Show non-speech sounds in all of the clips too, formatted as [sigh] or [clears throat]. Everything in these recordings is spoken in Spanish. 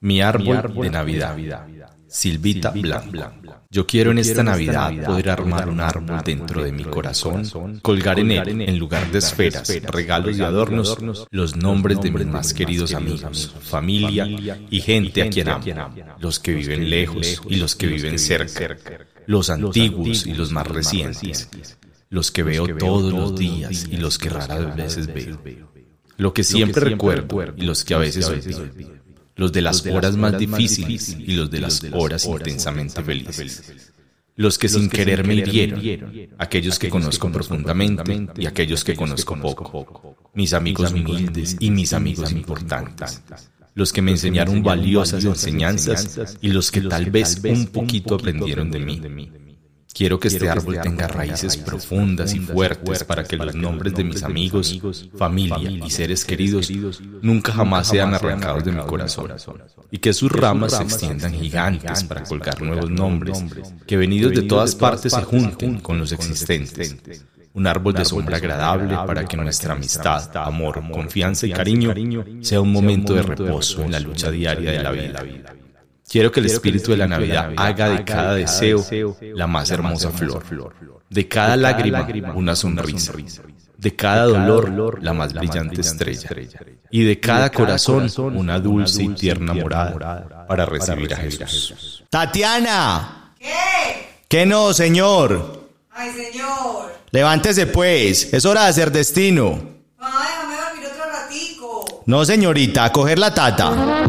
Mi árbol, de Navidad. Silvita Blanco. Yo quiero en esta Navidad poder armar un árbol dentro de mi corazón, colgar en él, en lugar de esferas, regalos y adornos, los nombres de mis más queridos amigos, familia y gente a quien amo, los que viven lejos y los que viven cerca, los antiguos y los más recientes, los que veo todos los días y los que raras veces veo, lo que siempre recuerdo y los que a veces olvido los de las horas más difíciles y los de las horas intensamente felices. Los que sin querer me hirieron, aquellos que conozco profundamente y aquellos que conozco poco, mis amigos humildes y mis amigos importantes, los que me enseñaron valiosas enseñanzas y los que tal vez un poquito aprendieron de mí Quiero que este árbol tenga raíces profundas y fuertes para que los nombres de mis amigos, familia y seres queridos nunca jamás sean arrancados de mi corazón y que sus ramas se extiendan gigantes para colgar nuevos nombres que venidos de todas partes se junten con los existentes. Un árbol de sombra agradable para que nuestra amistad, amor, confianza y cariño sea un momento de reposo en la lucha diaria de la vida. Quiero que el espíritu de la Navidad haga de cada deseo la más hermosa flor, de cada lágrima una sonrisa, de cada dolor la más brillante estrella, y de cada corazón una dulce y tierna morada para recibir a Jesús. Tatiana. ¿Qué? ¿Qué no, señor? Ay, señor. Levántese pues, es hora de hacer destino. Mamá, déjame dormir otro ratico. No, señorita, coger la tata.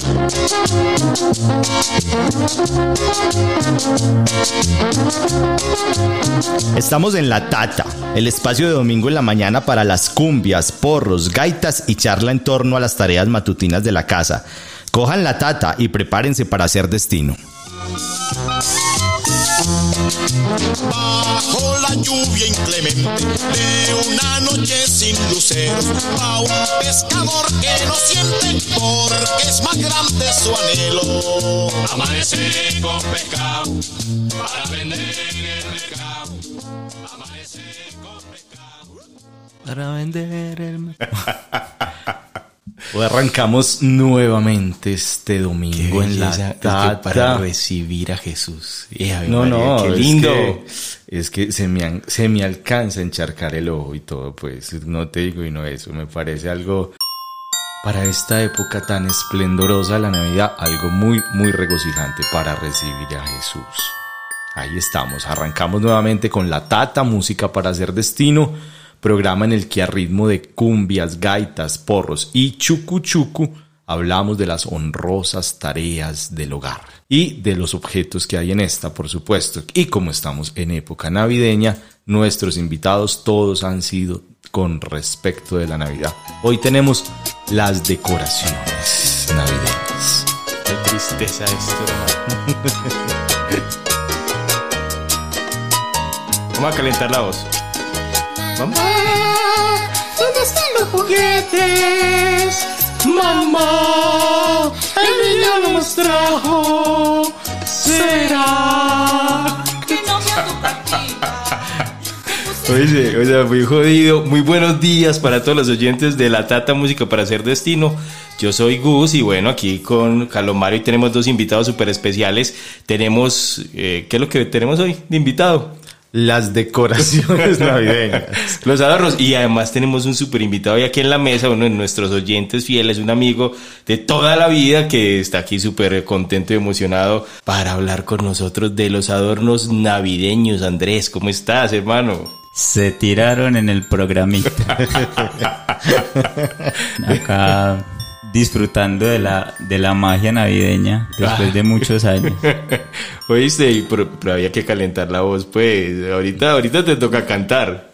Estamos en La Tata, el espacio de domingo en la mañana para las cumbias, porros, gaitas y charla en torno a las tareas matutinas de la casa. Cojan la tata y prepárense para hacer destino. Bajo la lluvia inclemente de una noche sin luceros, a un pescador que no siente porque es más grande su anhelo. Amanece con pescado para vender en el mercado. Amanece con pescado. Para vender el... [laughs] Hoy arrancamos nuevamente este domingo en la es tata. para recibir a Jesús. Eh, No, María, no, qué es lindo. que- Es que, se, me se me alcanza a encharcar el ojo y todo, pues no te digo y no eso, me parece algo para esta época tan esplendorosa de la Navidad, algo muy, muy regocijante para recibir a Jesús. Ahí estamos, arrancamos nuevamente con la Tata, música para hacer destino, programa en el que a ritmo de cumbias, gaitas, porros y chucu chucu hablamos de las honrosas tareas del hogar y de los objetos que hay en esta, por supuesto. Y como estamos en época navideña, nuestros invitados todos han sido con respecto de la Navidad. Hoy tenemos las decoraciones navideñas. Qué tristeza esto. [laughs] Vamos a calentar la voz. Mamá, ¿dónde están los juguetes? Mamá, el niño no nos trajo. ¿Será? Que no. Oye, o sea, muy jodido. Muy buenos días para todos los oyentes de La Tata Música para Hacer Destino. Yo soy Gus y bueno, aquí con Calomario y tenemos dos invitados súper especiales. Tenemos, eh, ¿qué es lo que tenemos hoy de invitado? Las decoraciones [laughs] navideñas. Los adornos. Y además tenemos un súper invitado hoy aquí en la mesa, uno de nuestros oyentes fieles, un amigo de toda la vida que está aquí súper contento y emocionado para hablar con nosotros de los adornos navideños. Andrés, ¿cómo estás, hermano? Se tiraron en el programita. [laughs] Acá disfrutando de la, de la magia navideña después de muchos años. [laughs] Oíste, y pero, pero había que calentar la voz, pues. Ahorita, ahorita te toca cantar.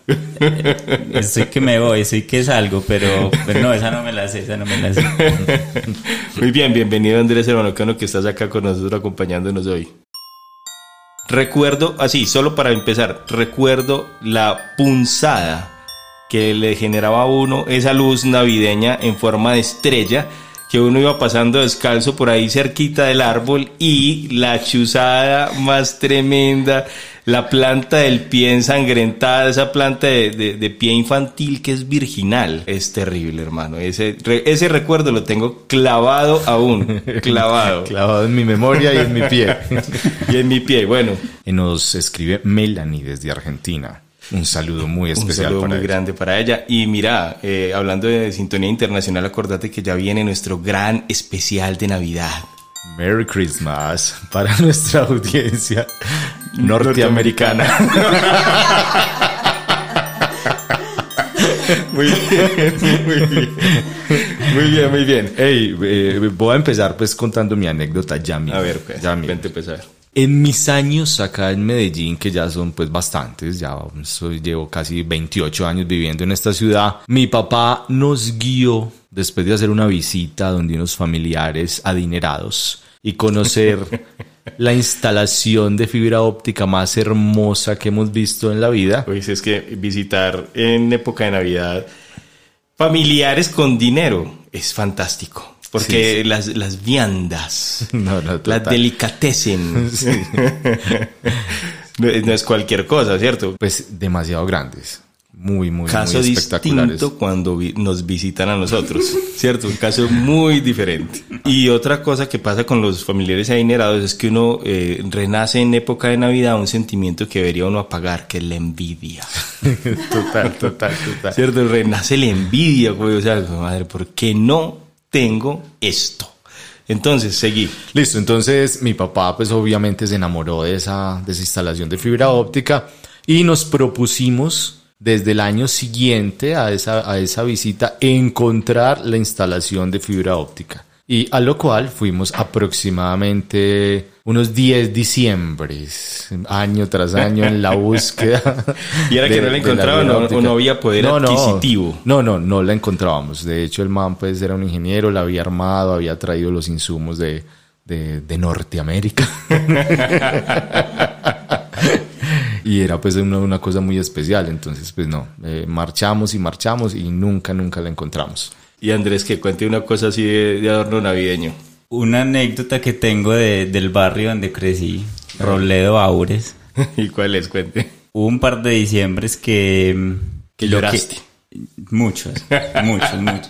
Estoy que me voy, estoy que salgo, pero, pero no, esa no me la sé, esa no me la sé. [laughs] Muy bien, bienvenido Andrés, hermano, qué bueno que estás acá con nosotros acompañándonos hoy. Recuerdo, así, solo para empezar, recuerdo la punzada que le generaba a uno esa luz navideña en forma de estrella, que uno iba pasando descalzo por ahí cerquita del árbol y la chuzada más tremenda, la planta del pie ensangrentada, esa planta de, de- de pie infantil que es virginal. Es terrible, hermano. Ese, ese recuerdo lo tengo clavado aún, [laughs] clavado. Clavado en mi memoria y en mi pie. [laughs] y en mi pie, bueno, Y nos escribe Melanie desde Argentina. Un saludo muy un especial saludo para muy ella. grande para ella. Y mira, eh, hablando de sintonía internacional, acordate que ya viene nuestro gran especial de Navidad. Merry Christmas para [laughs] nuestra audiencia norteamericana. [laughs] Muy bien, muy bien. Muy bien, muy bien. Hey, eh, voy a empezar pues contando mi anécdota ya mismo. A ver, pues, ya vente pues a ver. En mis años acá en Medellín, que ya son pues bastantes, ya soy- llevo casi 28 años viviendo en esta ciudad, mi papá nos guió después de hacer una visita donde unos familiares adinerados y conocer [laughs] la instalación de fibra óptica más hermosa que hemos visto en la vida. Pues es que visitar en época de Navidad familiares con dinero es fantástico. Porque las, las viandas, [laughs] No, no, las delicatessen. [laughs] [laughs] no, es- no es cualquier cosa, ¿cierto? Pues demasiado grandes, muy, muy, Caso muy espectaculares. distinto cuando vi- nos visitan a nosotros, ¿cierto? Un caso muy diferente. Y otra cosa que pasa con los familiares adinerados es que uno eh, renace en época de Navidad un sentimiento que debería uno apagar, que es la envidia. total, total, total. ¿Cierto? Renace la envidia, güey. O sea, madre, ¿por qué no tengo esto? Entonces, seguí. Listo, entonces mi papá pues obviamente se enamoró de esa, de esa instalación de fibra óptica y nos propusimos desde el año siguiente a esa, a esa visita encontrar la instalación de fibra óptica. Y a lo cual fuimos aproximadamente unos 10 diciembres, año tras año en la búsqueda. [laughs] ¿Y era que no la encontraban óptica. no había poder adquisitivo? No, no, no la encontrábamos. De hecho, el man pues era un ingeniero, la había armado, había traído los insumos de, de, de Norteamérica. [laughs] y era pues una, una cosa muy especial. Entonces, pues no, eh, marchamos y marchamos y nunca, nunca la encontramos. Y Andrés, que cuente una cosa así de, de adorno navideño. Una anécdota que tengo de- del barrio donde crecí, Robledo Aures. [laughs] ¿Y cuál es? Cuente. Hubo un par de diciembres que... mm, Que lo lloraste. muchos, [laughs] muchos, muchos.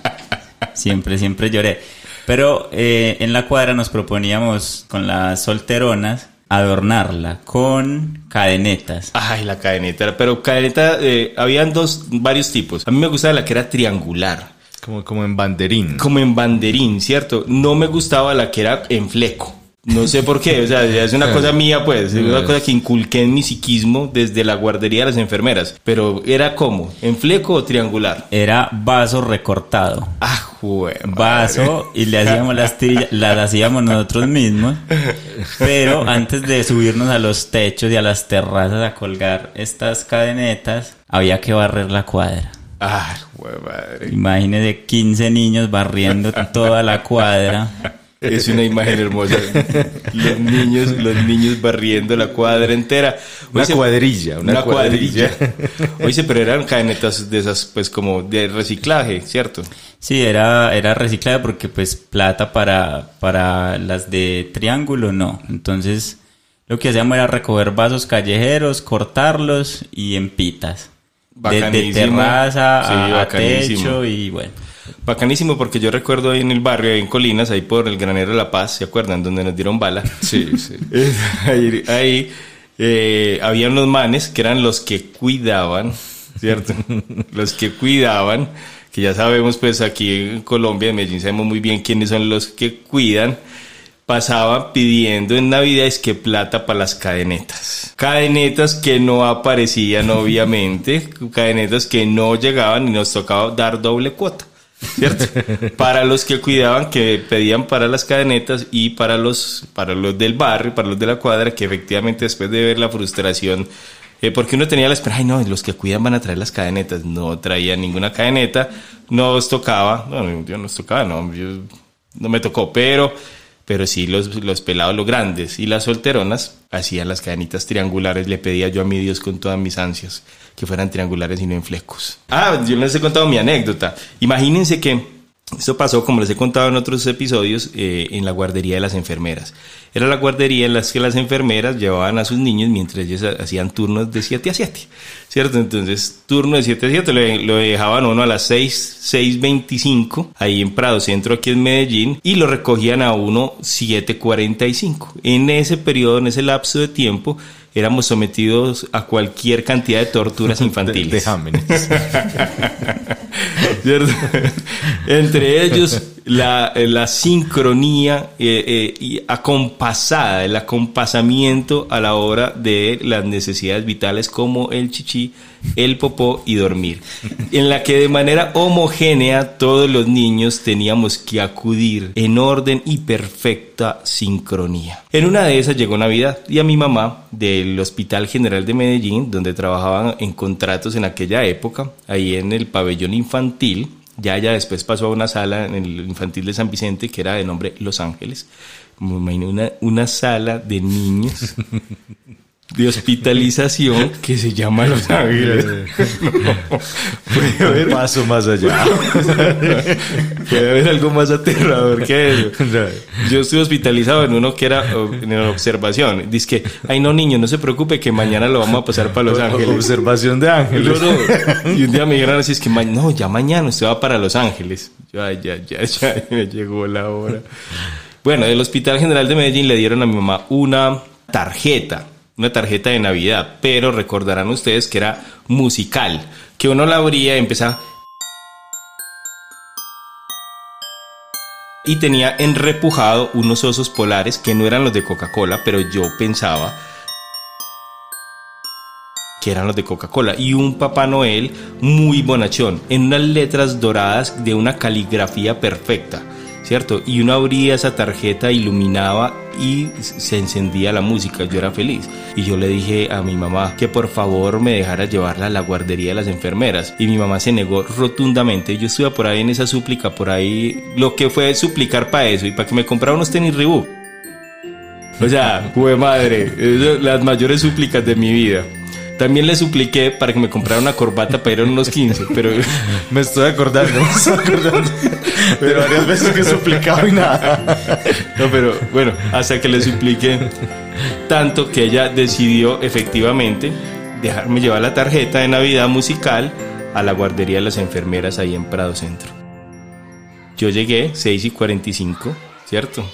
Siempre, siempre lloré. Pero eh, en la cuadra nos proponíamos con las solteronas adornarla con cadenetas. Ay, la cadeneta. Pero cadeneta, eh, habían dos, varios tipos. A mí me gustaba la que era triangular. Como, como en banderín. Como en banderín, ¿cierto? No me gustaba la que era en fleco. No sé por qué, o sea, es una [laughs] cosa mía, pues, es una cosa que inculqué en mi psiquismo desde la guardería de las enfermeras. Pero era como, ¿en fleco o triangular? Era vaso recortado. Ah, jue- vaso y le hacíamos las tirillas, las hacíamos nosotros mismos. Pero antes de subirnos a los techos y a las terrazas a colgar estas cadenetas, había que barrer la cuadra. Ah, madre. Imagínese 15 niños barriendo toda la cuadra. Es una imagen hermosa. Los niños, los niños barriendo la cuadra entera. Una Oíse, cuadrilla, una cuadrilla. cuadrilla. Oye, pero eran cadenetas de esas, pues como de reciclaje, ¿cierto? Sí, era, era reciclado porque pues plata para, para las de triángulo no. Entonces lo que hacíamos era recoger vasos callejeros, cortarlos y en pitas. De, de terraza Sí, a- a, techo y bueno. Bacanísimo porque yo recuerdo ahí en el barrio, ahí en Colinas, ahí por el Granero de la Paz, ¿se acuerdan? Donde nos dieron bala. [laughs] Sí, sí. [laughs] ahí ahí, eh, había unos manes que eran los que cuidaban, ¿cierto? [laughs] los que cuidaban, que ya sabemos pues aquí en Colombia, en Medellín sabemos muy bien quiénes son los que cuidan, pasaban pidiendo en Navidad es que plata para las cadenetas. Cadenetas que no aparecían obviamente, [laughs] cadenetas que no llegaban y nos tocaba dar doble cuota. ¿Cierto? para los que cuidaban, que pedían para las cadenetas y para los, para los del barrio, para los de la cuadra, que efectivamente después de ver la frustración, eh, porque uno tenía la esperanza, ay no, los que cuidan van a traer las cadenetas, no traían ninguna cadeneta, nos tocaba, no, yo nos tocaba, no, yo- no me tocó, pero, pero sí los, los pelados, los grandes y las solteronas hacían las cadenitas triangulares, le pedía yo a mi Dios con todas mis ansias que fueran triangulares y no en flecos. Ah, yo les he contado mi anécdota. Imagínense que Esto pasó, como les he contado en otros episodios, eh, en la guardería de las enfermeras. Era la guardería en la que las enfermeras llevaban a sus niños mientras ellos ha- hacían turnos de 7 a 7, ¿cierto? Entonces, turno de 7 a 7 lo, dejaban uno a las 6, 6.25, ahí en Prado Centro, aquí en Medellín, y lo recogían a uno 7.45. En ese periodo, en ese lapso de tiempo, éramos sometidos a cualquier cantidad de torturas [laughs] infantiles. Dejámenes. [laughs] ¿cierto? Entre ellos, la, la sincronía eh, eh, y acompasada, el acompasamiento a la hora de las necesidades vitales como el chichi, el popó y dormir. En la que de manera homogénea todos los niños teníamos que acudir en orden y perfecta sincronía. En una de esas llegó Navidad y a mi mamá del Hospital General de Medellín, donde trabajaban en contratos en aquella época, ahí en el pabellón infantil, ya ella después pasó a una sala en el infantil de San Vicente que era de nombre Los Ángeles. Me imagino una, una sala de niños [laughs] de hospitalización [laughs] que se llama Los Ángeles. puede, haber, Paso más allá. [laughs] puede haber algo más aterrador que eso. [laughs] Yo estuve hospitalizado en uno que era en observación. Dice que, ay no niño, no se preocupe que mañana lo vamos a pasar para Los Ángeles. Observación de ángeles. No, no. Y un día me dijeron así, es que no, ya mañana usted va para Los Ángeles. Yo, ay, ya, ya, ya, me llegó la hora. Bueno, del Hospital General de Medellín le dieron a mi mamá una tarjeta, una tarjeta de Navidad, pero recordarán ustedes que era musical, que uno la abría y empezaba... Y tenía en repujado unos osos polares que no eran los de Coca-Cola, pero yo pensaba que eran los de Coca-Cola, y un Papá Noel muy bonachón, en unas letras doradas de una caligrafía perfecta, ¿cierto? Y uno abría esa tarjeta, iluminaba y se encendía la música, yo era feliz. Y yo le dije a mi mamá que por favor me dejara llevarla a la guardería de las enfermeras, y mi mamá se negó rotundamente. Yo estuve por ahí en esa súplica, por ahí lo que fue suplicar para eso y para que me comprara unos tenis Reebok. O sea, [laughs] fue madre, las mayores súplicas de mi vida. También le supliqué para que me comprara una corbata para ir a unos 15, pero [laughs] Me estoy acordando, me estoy acordando. De varias veces que he suplicado y nada. no, pero bueno, hasta que le supliqué tanto que ella decidió efectivamente dejarme llevar la tarjeta de Navidad musical a la guardería de las enfermeras ahí en Prado Centro. Yo llegué 6 y 45, ¿cierto?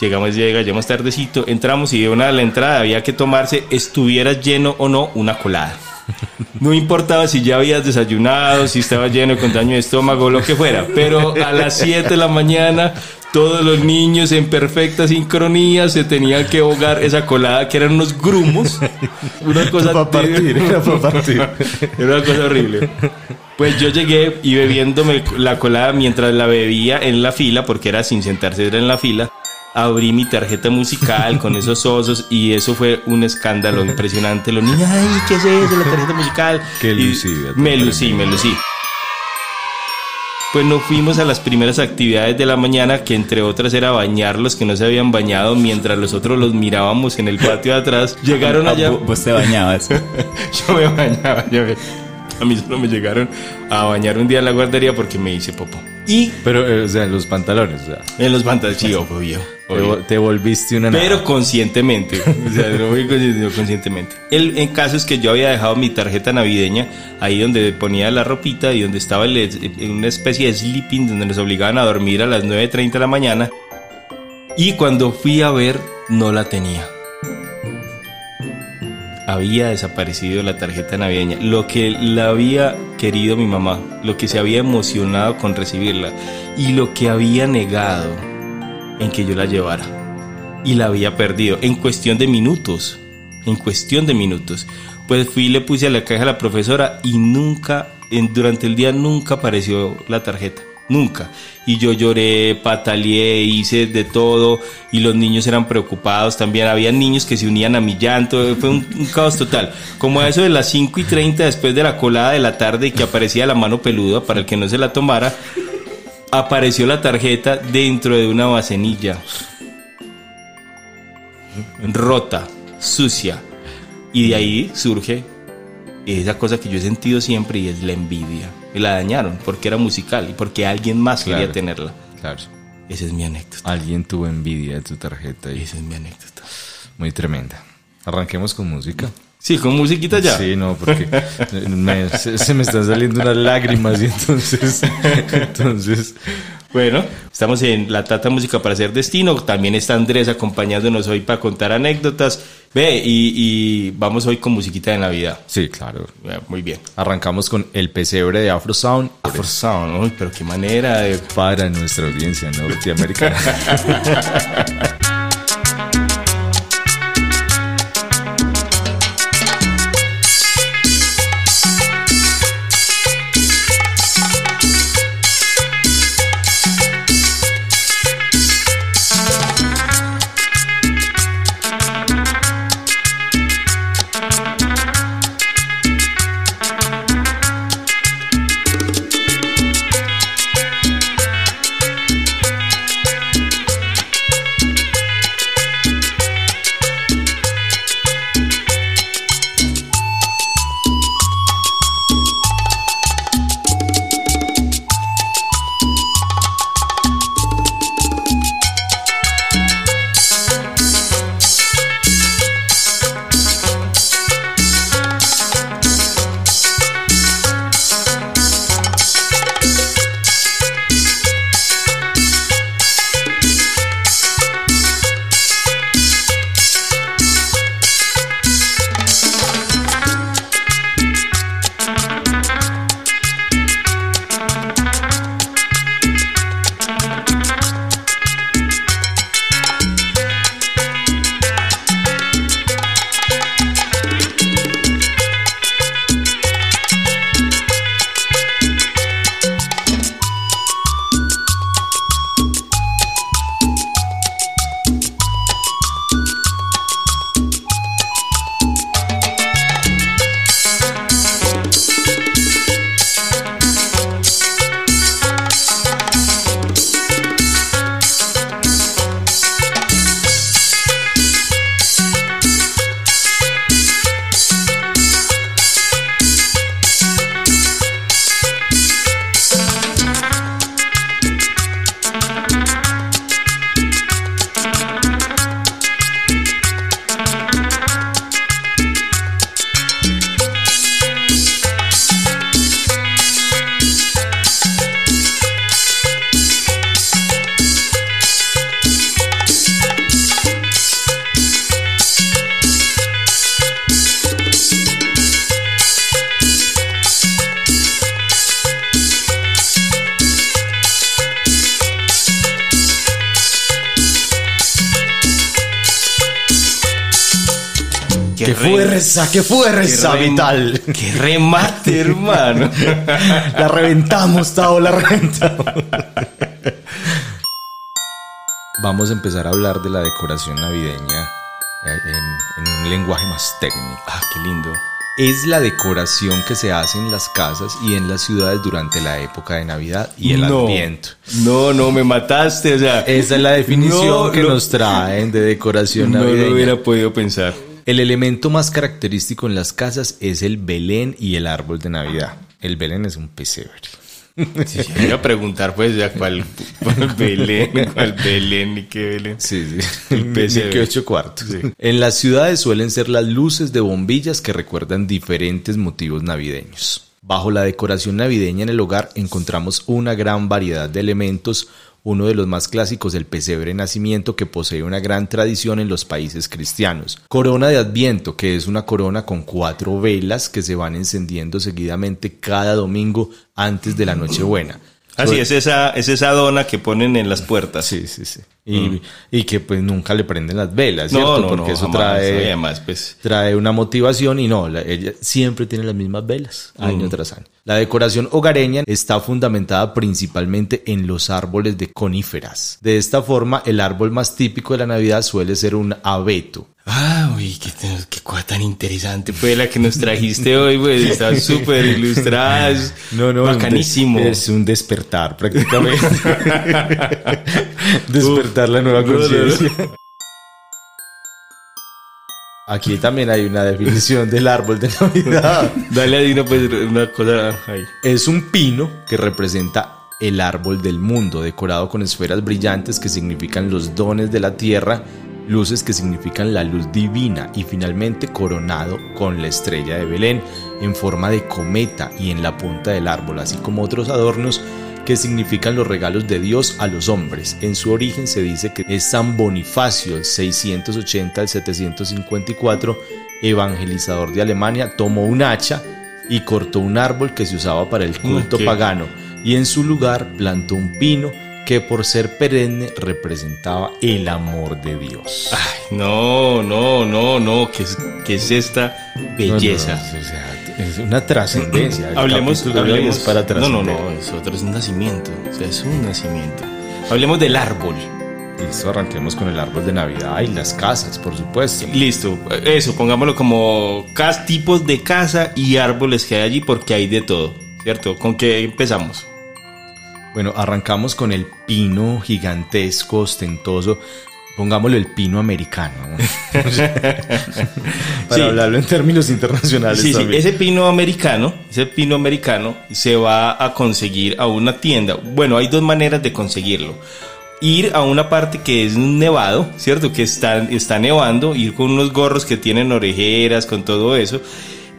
Llegamos, llega, llegamos tardecito, entramos y de una a la entrada había que tomarse, estuviera lleno o no, una colada. [laughs] No importaba si ya habías desayunado, si estaba lleno con daño de estómago, lo que fuera, pero a las 7 de la mañana todos los niños en perfecta sincronía se tenían que ahogar esa colada que eran unos grumos. Una [laughs] cosa Pa' partir, era pa' partir. [laughs] Era una cosa horrible. Pues yo llegué y bebiéndome la colada mientras la bebía en la fila, porque era sin sentarse, era en la fila, abrí mi tarjeta musical con [laughs] esos osos y eso fue un escándalo impresionante. Los niños, ay, ¿qué es eso? La tarjeta musical. Qué lucida, Me lucí, me lucí. Pues nos fuimos a las primeras actividades de la mañana, que entre otras era bañar los que no se habían bañado mientras los otros los mirábamos en el patio de atrás. [laughs] Llegaron Ah, allá. vo- Vos te bañabas. [laughs] yo me bañaba, yo me- a mí solo me llegaron a bañar un día en la guardería porque me hice popo. Y Pero, eh, o sea, en los pantalones, o sea. en los pantalones, sí, obvio, Te, volviste una Pero nada. conscientemente, o sea, no muy consciente, conscientemente. El, en caso es que yo había dejado mi tarjeta navideña ahí donde ponía la ropita y donde estaba el- en una especie de sleeping donde nos obligaban a dormir a las 9.30 de la mañana. Y cuando fui a ver, no la tenía. Había desaparecido la tarjeta navideña. Lo que la había querido mi mamá, lo que se había emocionado con recibirla y lo que había negado en que yo la llevara y la había perdido en cuestión de minutos. En cuestión de minutos. Pues fui y le puse a la caja a la profesora y nunca, durante el día nunca apareció la tarjeta. Nunca. Y yo lloré, pataleé, hice de todo y los niños eran preocupados también. Había niños que se unían a mi llanto. Fue un, un caos total. Como a eso de las 5 y 30 después de la colada de la tarde y que aparecía la mano peluda para el que no se la tomara, apareció la tarjeta dentro de una bacenilla rota, sucia. Y de ahí surge esa cosa que yo he sentido siempre y es la envidia. Y la dañaron porque era musical y porque alguien más Claro. quería tenerla. Claro. Esa es mi anécdota. Alguien tuvo envidia de tu tarjeta y Esa es mi anécdota. muy tremenda. Arranquemos con música. Sí, con musiquita ya. Sí, no, porque me- se, se me están saliendo unas lágrimas y entonces, entonces, Bueno, estamos en La Tata Música para Hacer Destino. También está Andrés acompañándonos hoy para contar anécdotas. Ve, y, y vamos hoy con musiquita de Navidad. sí, claro. Muy bien. Arrancamos con El Pesebre de Afro Sound Afro Sound, uy, pero qué manera de... para nuestra audiencia norteamericana. [laughs] fuerza, qué fuerza Qué vital! ¡Qué remate, [laughs] hermano! La reventamos, Tao, la reventamos. Vamos a empezar a hablar de la decoración navideña eh, en, en un lenguaje más técnico. ah, qué lindo. Es la decoración que se hace en las casas y en las ciudades durante la época de Navidad y el no, Adviento. No, no, me mataste, o sea... Esa es la definición No, que no. nos traen de decoración no navideña. lo hubiera podido pensar. El elemento más característico en las casas es el Belén y el árbol de Navidad. El Belén es un pesebre. Sí, sí, iba a preguntar, pues, ya cuál, cuál [laughs] Belén, cuál Belén y qué Belén. Sí, sí. El que ocho cuartos. Sí. En las ciudades suelen ser las luces de bombillas que recuerdan diferentes motivos navideños. Bajo la decoración navideña en el hogar encontramos una gran variedad de elementos. Uno de los más clásicos, el pesebre nacimiento, que posee una gran tradición en los países cristianos. Corona de Adviento, que es una corona con cuatro velas que se van encendiendo seguidamente cada domingo antes de la Nochebuena. Así es esa, es esa dona que ponen en las puertas. Sí, sí, sí. Y, y que pues nunca le prenden las velas, No, ¿cierto? no, Porque no, eso jamás. trae, además, pues, trae una motivación y no, la- ella siempre tiene las mismas velas, año tras año. La decoración hogareña está fundamentada principalmente en los árboles de coníferas. De esta forma, el árbol más típico de la Navidad suele ser un abeto. Ah, uy, qué, qué cosa tan interesante fue la que nos trajiste hoy, pues, está [laughs] súper ilustrada, es bacanísimo. Es un despertar prácticamente. [laughs] despertar la nueva No, no, no. conciencia. Aquí también hay una definición del árbol de Navidad. Dale una, pues, una cosa ahí. Es un pino que representa el árbol del mundo, decorado con esferas brillantes que significan los dones de la tierra, luces que significan la luz divina y finalmente coronado con la estrella de Belén en forma de cometa y en la punta del árbol, así como otros adornos que significan los regalos de Dios a los hombres. En su origen se dice que es San Bonifacio, el 680 al 754, evangelizador de Alemania, tomó un hacha y cortó un árbol que se usaba para el culto pagano y en su lugar plantó un pino que por ser perenne representaba el amor de Dios. Ay, no, no, no, no, ¿qué es, es esta belleza? No, no, o sea, es una trascendencia. Hablemos, hablemos para no, no, no, es otro, es un nacimiento, o sea, es un nacimiento. Hablemos del árbol. Listo, arranquemos con el árbol de Navidad y las casas, por supuesto. Listo, eso, pongámoslo como tipos de casa y árboles que hay allí porque hay de todo, ¿cierto? ¿Con qué empezamos? Bueno, arrancamos con el pino gigantesco, ostentoso. Pongámoslo el pino americano. [laughs] Para Sí. hablarlo en términos internacionales Sí, sí, ese pino americano, ese pino americano se va a conseguir a una tienda. Bueno, hay dos maneras de conseguirlo. Ir a una parte que es nevado, ¿cierto? Que está, está nevando, ir con unos gorros que tienen orejeras, con todo eso.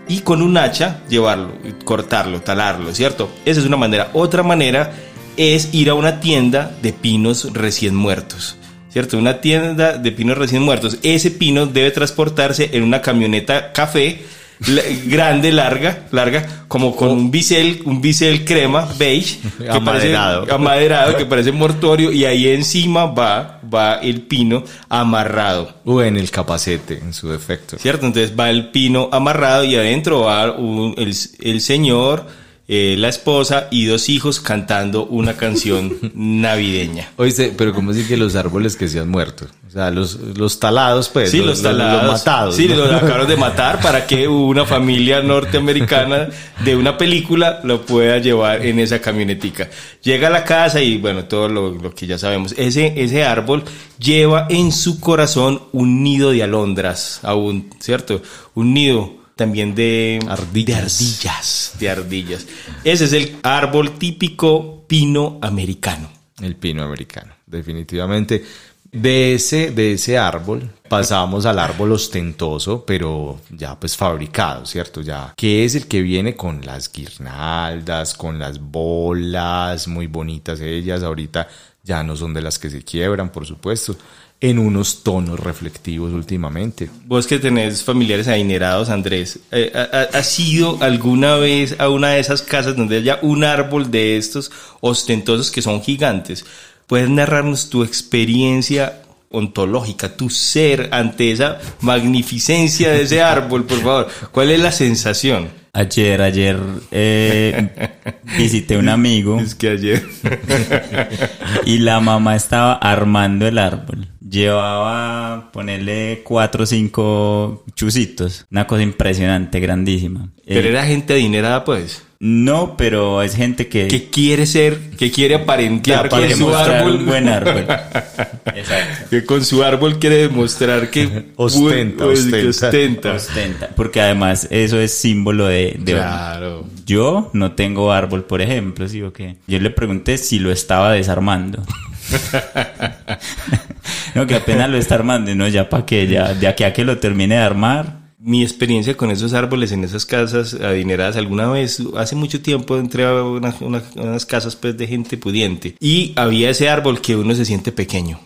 Y con un hacha llevarlo, cortarlo, talarlo, ¿cierto? Esa es una manera. Otra manera es ir a una tienda de pinos recién muertos. ¿Cierto? Una tienda de pinos recién muertos. Ese pino debe transportarse en una camioneta café grande, larga, larga, como con un bisel, un bisel crema beige, que Amaderado. parece, amaderado, que parece mortuorio, y ahí encima va, va el pino amarrado. O en el capacete, en su defecto. ¿Cierto? Entonces va el pino amarrado y adentro va un- el, el señor, eh, la esposa y dos hijos cantando una canción [laughs] navideña. Oíste, pero ¿cómo decir que los árboles que se han muerto? O sea, los, los talados, pues. Sí, los talados. Los matados. Sí, ¿no? los acabaron de [laughs] matar para que una familia norteamericana de una película lo pueda llevar en esa camionetica. Llega a la casa y bueno, todo lo, lo que ya sabemos. Ese, ese árbol lleva en su corazón un nido de alondras aún, ¿cierto? Un nido también de Ardillas. De ardillas. De ardillas. Ese es el árbol típico pino americano. El pino americano, definitivamente. De ese, de ese árbol pasamos al árbol ostentoso, pero ya pues fabricado, ¿cierto? Ya, que es el que viene con las guirnaldas, con las bolas, muy bonitas ellas, ahorita ya no son de las que se quiebran, por supuesto, en unos tonos reflectivos últimamente. Vos que tenés familiares adinerados, Andrés, eh, ha- ha- ¿has ido alguna vez a una de esas casas donde haya un árbol de estos ostentosos que son gigantes? ¿Puedes narrarnos tu experiencia ontológica, tu ser ante esa magnificencia de ese árbol, por favor? ¿Cuál es la sensación? Ayer, ayer eh, visité un amigo Es que ayer... [laughs] y la mamá estaba armando el árbol. Llevaba, ponerle cuatro o cinco chuzitos. Una cosa impresionante, grandísima. Pero Eh, era gente adinerada, pues. No, pero es gente que, Que quiere ser, que quiere aparentar quiere con su árbol. un buen árbol. [laughs] Exacto. Que con su árbol quiere demostrar que [laughs] Ostenta, pues, que ostenta. ostenta. Ostenta, porque además eso es símbolo de, de Claro. Yo no tengo árbol, por ejemplo, ¿sí o qué? Yo le pregunté si lo estaba desarmando. [laughs] no, que apenas lo está armando, no, ya para que ya, de aquí a que lo termine de armar. Mi experiencia con esos árboles en esas casas adineradas, alguna vez, hace mucho tiempo entré a una- unas casas pues de gente pudiente. Y había ese árbol que uno se siente pequeño,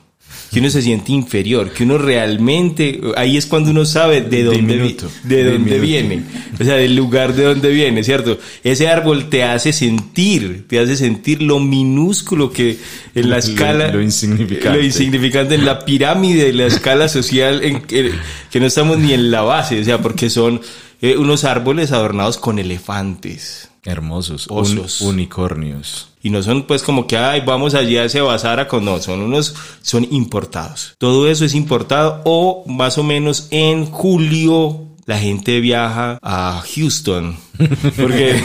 que uno se siente inferior, que uno realmente, ahí es cuando uno sabe de dónde, de dónde viene, o sea, del lugar de dónde viene, ¿cierto? Ese árbol te hace sentir, te hace sentir lo minúsculo que en la escala... lo insignificante. lo insignificante en la pirámide de la escala social en que, que no estamos ni en la base, o sea, porque son eh, unos árboles adornados con elefantes. Hermosos, Osos. un- unicornios. Y no son pues como que, ay, vamos allí a ese bazar a con... No, son unos, son importados. Todo eso es importado o más o menos en julio la gente viaja a Houston. [laughs] Porque...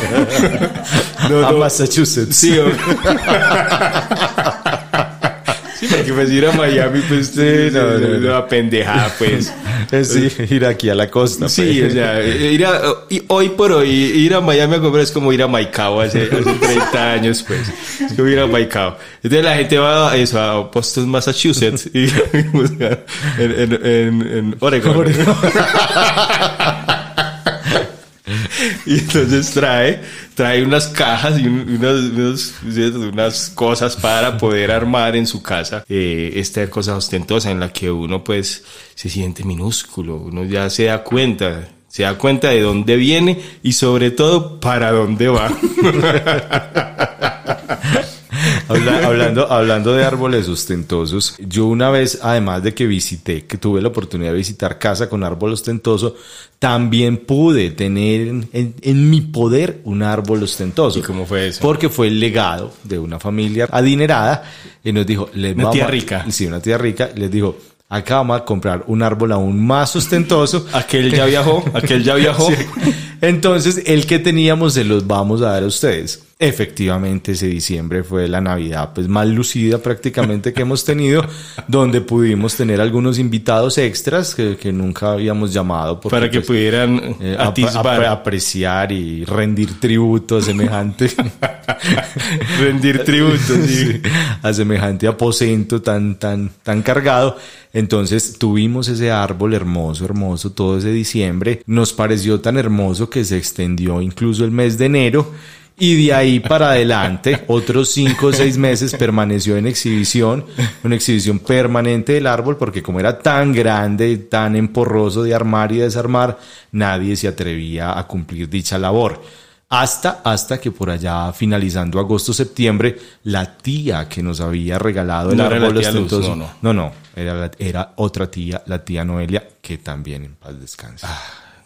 No, a no. Massachusetts. Sí, o- Sí, [laughs] porque pues ir a Miami, pues, eh, no, no, no, una pendejada, pues. [laughs] Eh, Sí, ir aquí a la costa. Sí, pues. o sea, eh, ir a, y hoy por hoy, ir a Miami a comer es como ir a Maicao hace, hace [laughs] 30 años, pues. Es como ir a Maicao. Entonces la gente va a eso, a Boston, Massachusetts, y [laughs] en, en, en, en Oregon. [laughs] Y entonces trae, trae unas cajas y un- unas, cosas para poder armar en su casa eh, esta cosa ostentosa en la que uno pues se siente minúsculo, uno ya se da cuenta, se da cuenta de dónde viene y sobre todo para dónde va. [laughs] Habla- hablando, hablando de árboles ostentosos, yo una vez, además de que visité, que tuve la oportunidad de visitar casa con árbol ostentoso, también pude tener en, en- en mi poder un árbol ostentoso. ¿Y cómo fue eso? Porque fue el legado de una familia adinerada y nos dijo, les Una tía rica. Sí, una tía rica, les dijo, acá vamos a comprar un árbol aún más ostentoso. [laughs] Aquel ya viajó, aquel ya [laughs] viajó. Entonces, el que teníamos se los vamos a dar a ustedes. Efectivamente, ese diciembre fue la Navidad pues más lucida prácticamente que hemos tenido, [laughs] donde pudimos tener algunos invitados extras que, que nunca habíamos llamado porque, para que pues, pudieran eh, ap- atisbar, ap- apreciar y rendir tributo a semejante [laughs] rendir tributo. sí. [laughs] Sí, a semejante aposento tan, tan, tan cargado. Entonces tuvimos ese árbol hermoso, hermoso todo ese diciembre. Nos pareció tan hermoso que se extendió incluso el mes de enero. Y de ahí para adelante, otros cinco o seis meses permaneció en exhibición, una exhibición permanente del árbol, porque como era tan grande, tan emporroso de armar y desarmar, nadie se atrevía a cumplir dicha labor. Hasta, hasta que por allá, finalizando agosto-septiembre, la tía que nos había regalado el No árbol Luz, ostentoso. no, no. no, no, era, la- era otra tía, la tía Noelia, que también en paz descanse.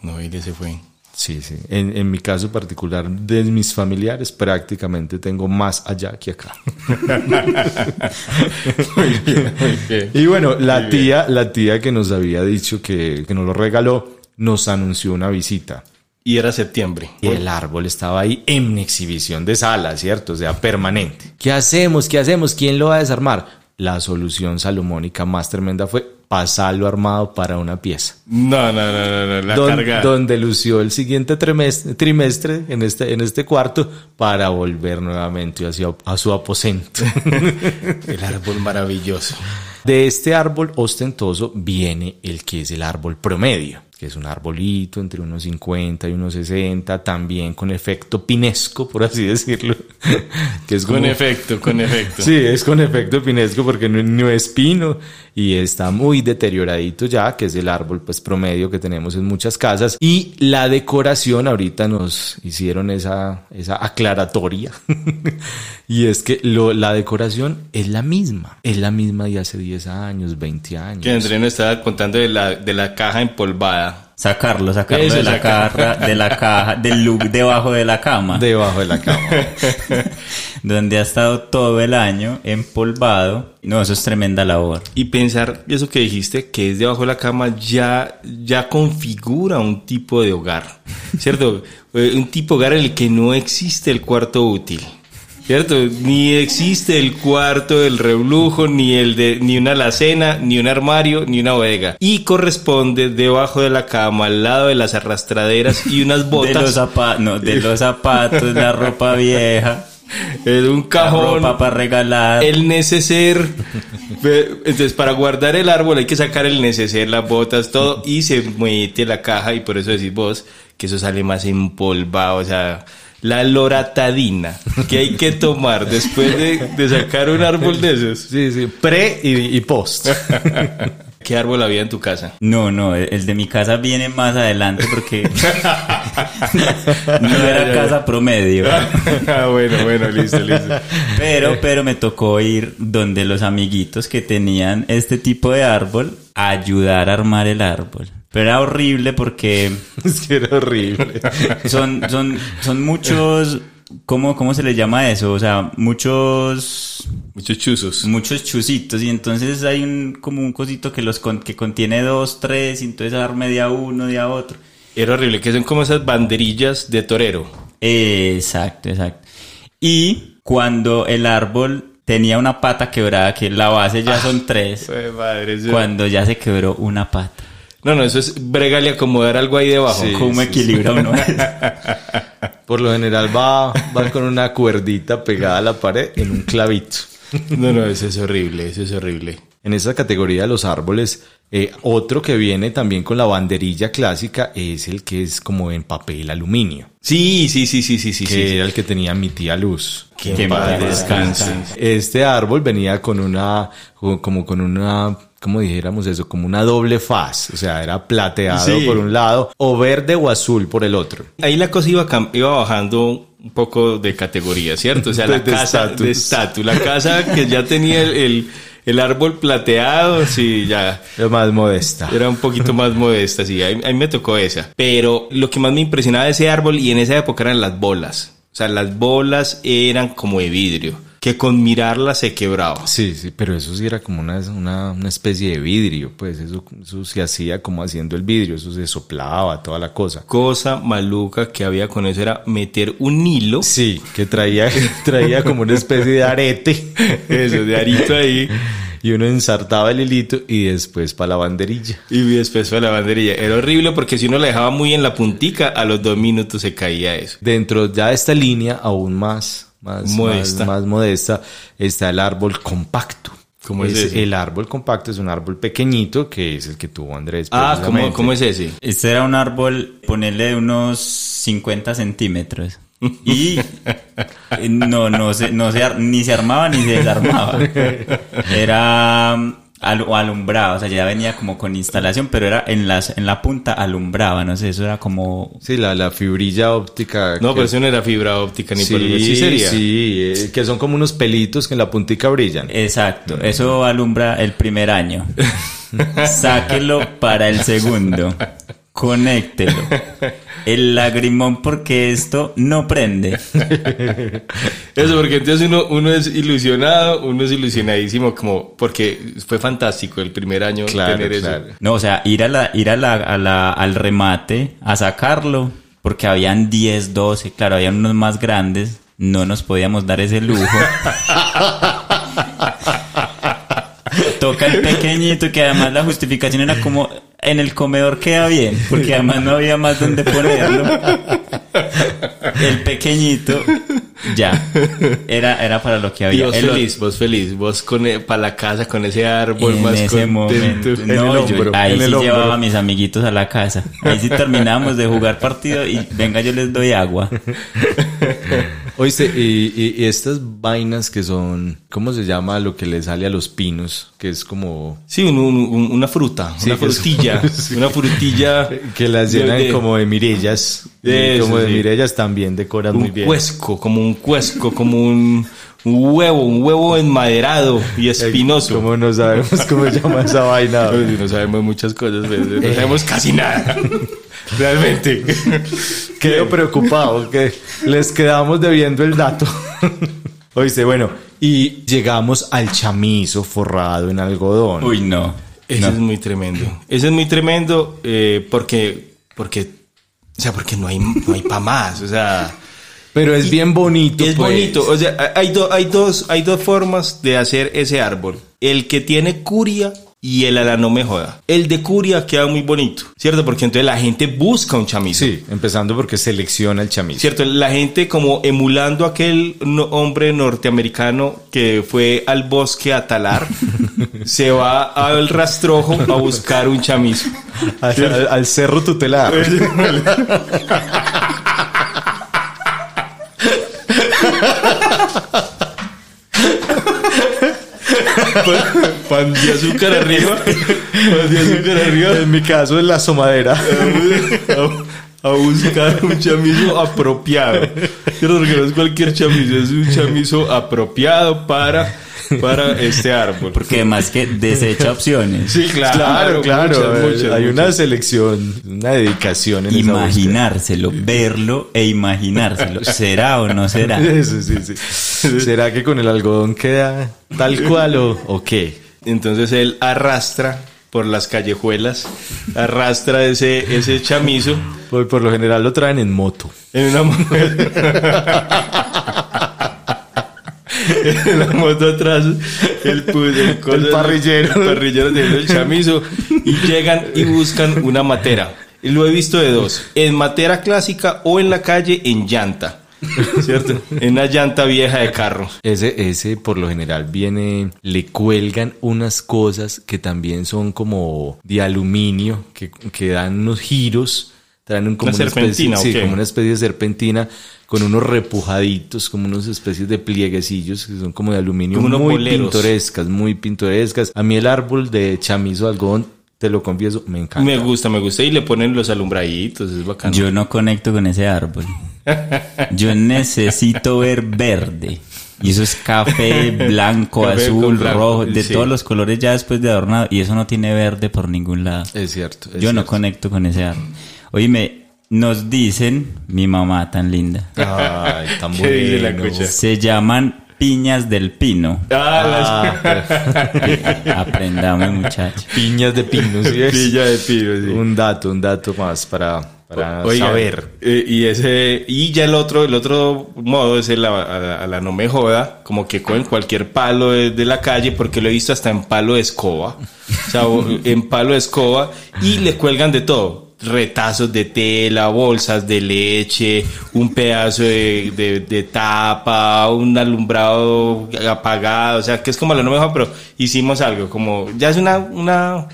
No, y se fue. Sí, sí. En, en mi caso particular, de mis familiares, prácticamente tengo más allá que acá. [laughs] Y bueno, la tía, la tía que nos había dicho que, que nos lo regaló, nos anunció una visita. Y era septiembre. Y el árbol estaba ahí en exhibición de sala, ¿cierto? O sea, permanente. ¿Qué hacemos? ¿Qué hacemos? ¿Quién lo va a desarmar? La solución salomónica más tremenda fue pasarlo armado para una pieza. No, no, no, no, no, la Don- carga. donde lució el siguiente trimestre, trimestre en, este, en este cuarto para volver nuevamente hacia, a su aposento. [laughs] El árbol maravilloso. De este árbol ostentoso viene el que es el árbol promedio, que es un arbolito entre unos 50 y unos 60, también con efecto pinesco, por así decirlo. [laughs] que es Con como- efecto, con efecto. [laughs] Sí, es con efecto pinesco porque no, no es pino y está muy deterioradito ya, que es el árbol pues promedio que tenemos en muchas casas. Y la decoración, ahorita nos hicieron esa, esa aclaratoria. [laughs] y es que lo, la decoración es la misma, es la misma de hace 10 años, 20 años. Que André nos estaba contando de la, de la caja empolvada. Sacarlo, sacarlo Eso, de la sacar- caja, de la caja, del look debajo de la cama. Debajo de la cama. [laughs] donde ha estado todo el año empolvado. No, eso es tremenda labor. Y pensar eso que dijiste, que es debajo de la cama, ya, ya configura un tipo de hogar. ¿Cierto? [laughs] Eh, un tipo de hogar en el que no existe el cuarto útil. ¿Cierto? Ni existe el cuarto del reblujo, ni el de, ni una alacena, ni un armario, ni una bodega. Y corresponde debajo de la cama, al lado de las arrastraderas y unas [laughs] De botas. los zapatos, no, de los zapatos, la ropa vieja, en un la cajón. ropa para regalar. El neceser. Entonces, para guardar el árbol hay que sacar el neceser, las botas, todo, y se mete la caja, y por eso decís vos que eso sale más empolvado, o sea, la loratadina que hay que tomar después de, de sacar un árbol de esos. Sí, sí, pre y, y post. [laughs] ¿Qué árbol había en tu casa? No, no, el de mi casa viene más adelante porque [laughs] no era casa promedio. [laughs] ah, bueno, bueno, listo, listo. Pero, pero me tocó ir donde los amiguitos que tenían este tipo de árbol a ayudar a armar el árbol. Pero era horrible porque [laughs] es que era horrible. son, son, son muchos, ¿cómo, ¿cómo se le llama eso? O sea, muchos, Muchos chuzos. muchos chusitos y entonces hay un, como un cosito que los con- que contiene dos, tres y entonces arme de a uno, de a otro. Era horrible, que son como esas banderillas de torero. Exacto, exacto. Y cuando el árbol tenía una pata quebrada, que la base ya son tres, madre, cuando ya se quebró una pata. No, no, eso es bregale acomodar algo ahí debajo. Sí. ¿Cómo equilibra uno eso? [laughs] Por lo general va, va con una cuerdita pegada a la pared en un clavito. No, no, eso es horrible, eso es horrible. En esa categoría de los árboles, eh, otro que viene también con la banderilla clásica es el que es como en papel aluminio, Sí, sí, sí, sí, sí, sí. que sí. era el que tenía mi tía Luz. Que descanse. Este árbol venía con una, como con una, ¿cómo dijéramos eso? Como una doble faz, o sea, era plateado Sí. por un lado o verde o azul por el otro. Ahí la cosa iba, iba bajando un poco de categoría, ¿cierto? O sea, la [laughs] De- casa estatus. de estatus. La casa que ya tenía el, el, el árbol plateado, sí, ya. Era más modesta. Era un poquito más modesta, sí, a mí, a mí me tocó esa. Pero lo que más me impresionaba de ese árbol y en esa época eran las bolas. O sea, las bolas eran como de vidrio, que con mirarlas se quebraba. Sí, sí, pero eso sí era como una, una, una especie de vidrio, pues eso, eso se hacía como haciendo el vidrio, eso se soplaba, toda la cosa. Cosa maluca que había con eso era meter un hilo, Sí, que traía, [laughs] traía como una especie de arete eso, de arito ahí, [laughs] y uno ensartaba el hilito y después para la banderilla. y después fue la banderilla. Era horrible porque si uno la dejaba muy en la puntica, a los dos minutos se caía eso. Dentro ya de esta línea, aún más, más Modesta. más, más modesta, está el árbol compacto. ¿Cómo es ese? El árbol compacto es un árbol pequeñito que es el que tuvo Andrés. Ah, ¿cómo. ¿cómo es ese? Este era un árbol, ponerle unos 50 centímetros. Y eh, no, no se, no se, ni se armaba ni se desarmaba. [laughs] Era al- o alumbrado, o sea, ya venía como con instalación, pero era en las, en la punta alumbraba, no sé, eso era como Sí, la, la fibrilla óptica. No, que- pero eso no era fibra óptica ni sí, por el sí sería. sí, eh, que son como unos pelitos que en la puntica brillan. Exacto, eso alumbra el primer año. [laughs] Sáquelo para el segundo. Conéctelo. El lagrimón porque esto no prende. Eso, porque entonces uno, uno es ilusionado, uno es ilusionadísimo, como, porque fue fantástico el primer año Claro, tener claro. eso. No, o sea, ir a la, ir a la, a la- al remate a sacarlo, porque habían 10, 12, claro, habían unos más grandes, no nos podíamos dar ese lujo. [laughs] Toca el pequeñito, que además la justificación era como en el comedor queda bien, porque además no había más donde ponerlo. El pequeñito, ya, era, era para lo que Y había. vos El feliz, vos feliz, vos con para la casa con ese árbol en más ese momento. contento. No, el yo hombro, ahí en sí hombro. llevaba a mis amiguitos a la casa. Ahí sí terminábamos de jugar partido y venga, yo les doy agua. Oíste, y, y- y estas vainas que son, ¿cómo se llama lo que le sale a los pinos? Que es como... Sí, un- un- un- una fruta, Sí, una es- frutilla, [laughs] sí. una frutilla. Que las llenan de- como de mirellas. Eso, como de sí. mirellas también decoran muy un bien. cuesco, como un cuesco, como un, un huevo, un huevo enmaderado y espinoso. Como no sabemos cómo se llama esa vaina. [laughs] Pero si no sabemos muchas cosas, pues, no sabemos casi nada. [laughs] Realmente. Quedo preocupado que les quedamos debiendo el dato. [laughs] Oíste, bueno, y llegamos al chamizo forrado en algodón. Uy, no. Eso es muy tremendo. Eso es muy tremendo eh, porque, porque, o sea, porque no hay, no hay pa' más. O sea, Pero es bien bonito. es pues. bonito. O sea, hay, do- hay, dos, hay dos formas de hacer ese árbol. El que tiene curia y el ala no me joda. El de curia queda muy bonito, ¿cierto? Porque entonces la gente busca un chamizo. Sí, empezando porque selecciona el chamizo. Cierto, la gente como emulando a aquel no- hombre norteamericano que fue al bosque a talar, [laughs] se va al rastrojo a buscar un chamizo. [laughs] Al, al- al cerro tutelar. [laughs] Pan de azúcar arriba, pan de azúcar arriba, en mi caso es la somadera. a, a buscar un chamizo apropiado. Cierto, porque no es cualquier chamizo, es un chamizo apropiado para, para este árbol. Porque además que desecha [laughs] opciones. Sí, claro, Claro, claro. muchas, muchas, Hay una muchas. selección, una dedicación en esa Imaginárselo, verlo e imaginárselo. [laughs] ¿Será o no será? Eso sí, sí. ¿Será que con el algodón queda tal cual o, o qué? Entonces él arrastra por las callejuelas, arrastra ese, ese chamizo Por, por lo general lo traen en moto. en una mo- [laughs] [laughs] la moto atrás, el, el, coso- El parrillero. el parrillero el chamizo, y llegan y buscan una matera. Y Lo he visto de dos, en matera clásica o en la calle en llanta, ¿cierto? En una llanta vieja de carro. Ese, ese por lo general viene, le cuelgan unas cosas que también son como de aluminio, que, que dan unos giros, traen un, como ¿Una una especie, serpentina o sí, como una especie de serpentina con unos repujaditos, como unas especies de plieguecillos que son como de aluminio Como muy boleros. pintorescas, muy pintorescas. A mí el árbol de chamizo de algodón, te lo confieso, me encanta. Me gusta, me gusta. Y le ponen los alumbraditos, es bacano. Yo no conecto con ese árbol. Yo necesito ver verde. Y eso es café, [laughs] blanco, Café azul, blanco, rojo, de sí. todos los colores ya después de adornado. Y eso no tiene verde por ningún lado. Es cierto. es Yo no conecto con ese árbol. Oíme, nos dicen, mi mamá tan linda, [laughs] Ay, tan ¿Qué dice la cucha? se llaman piñas del pino. Ah, [laughs] Aprendamos, muchachos. Piñas de pino, ¿sí ves? Pilla de pino, sí. Un dato, un dato más para, saber. eh, y ese y ya el otro el otro modo es el a, a la- a la no me joda, como que cogen cualquier palo de, de la calle porque lo he visto hasta en palo de escoba. O sea, en palo de escoba y le cuelgan de todo. Retazos de tela, bolsas de leche, un pedazo de, de- de tapa, un alumbrado apagado, o sea, que es como la no me joda, pero hicimos algo, como ya es una, una,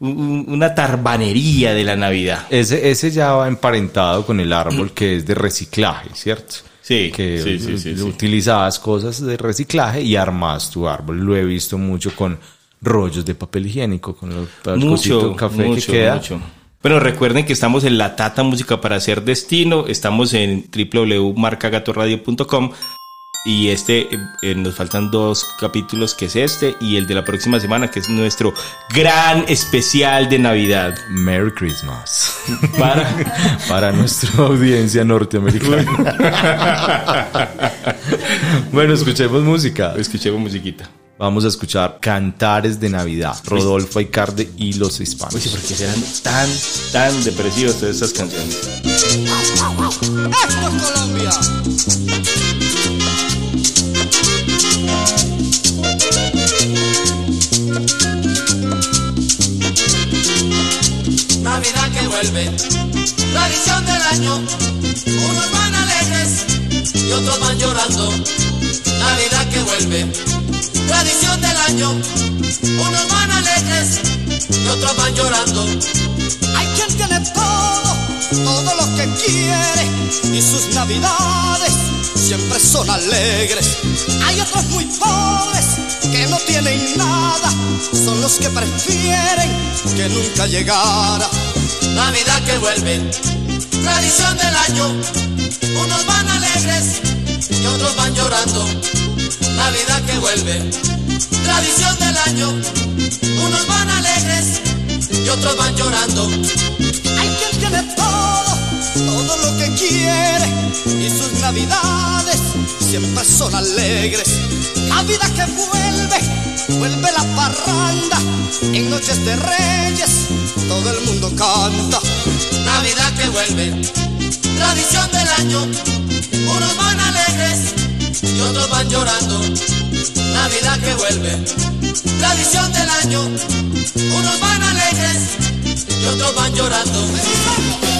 un- una tarbanería de la Navidad. Ese, ese ya va emparentado con el árbol [clears throat] que es de reciclaje, ¿cierto? Sí, que sí, sí, utilizabas cosas de reciclaje y armas tu árbol. Lo he visto mucho con rollos de papel higiénico, con el, el cosito café mucho, que queda. mucho. Bueno, recuerden que estamos en La Tata Música para Hacer Destino, estamos en www.marcagatoradio.com y este, eh, eh, nos faltan dos capítulos, que es este y el de la próxima semana, que es nuestro gran especial de Navidad. Merry Christmas. [laughs] Para... [laughs] Para nuestra audiencia norteamericana. [laughs] bueno, escuchemos música. Escuchemos musiquita. Vamos a escuchar Cantares de Navidad, Rodolfo Aicarde y los hispanos. Oye, ¿por qué serán tan, tan depresivas todas estas canciones? Esto es Colombia. Navidad que vuelve, tradición del año. Unos van alegres y otros van llorando. Navidad que vuelve, tradición del año. Unos van alegres y otros van llorando. Hay quien tiene todo, todo lo que quiere y sus navidades siempre son alegres. Hay otros muy pobres que no tienen nada, son los que prefieren que nunca llegara. Navidad que vuelve, tradición del año. Unos van alegres y otros van llorando. Navidad que vuelve, tradición del año. Unos van alegres y otros van llorando. Hay quien tiene todo, todo lo que quiere y sus navidades siempre son alegres. Navidad que vuelve, vuelve la parranda en noches de reyes, todo el mundo canta. Navidad que vuelve, tradición del año. Unos van alegres y otros van llorando. Navidad que vuelve, tradición del año. Unos van alegres y otros van llorando.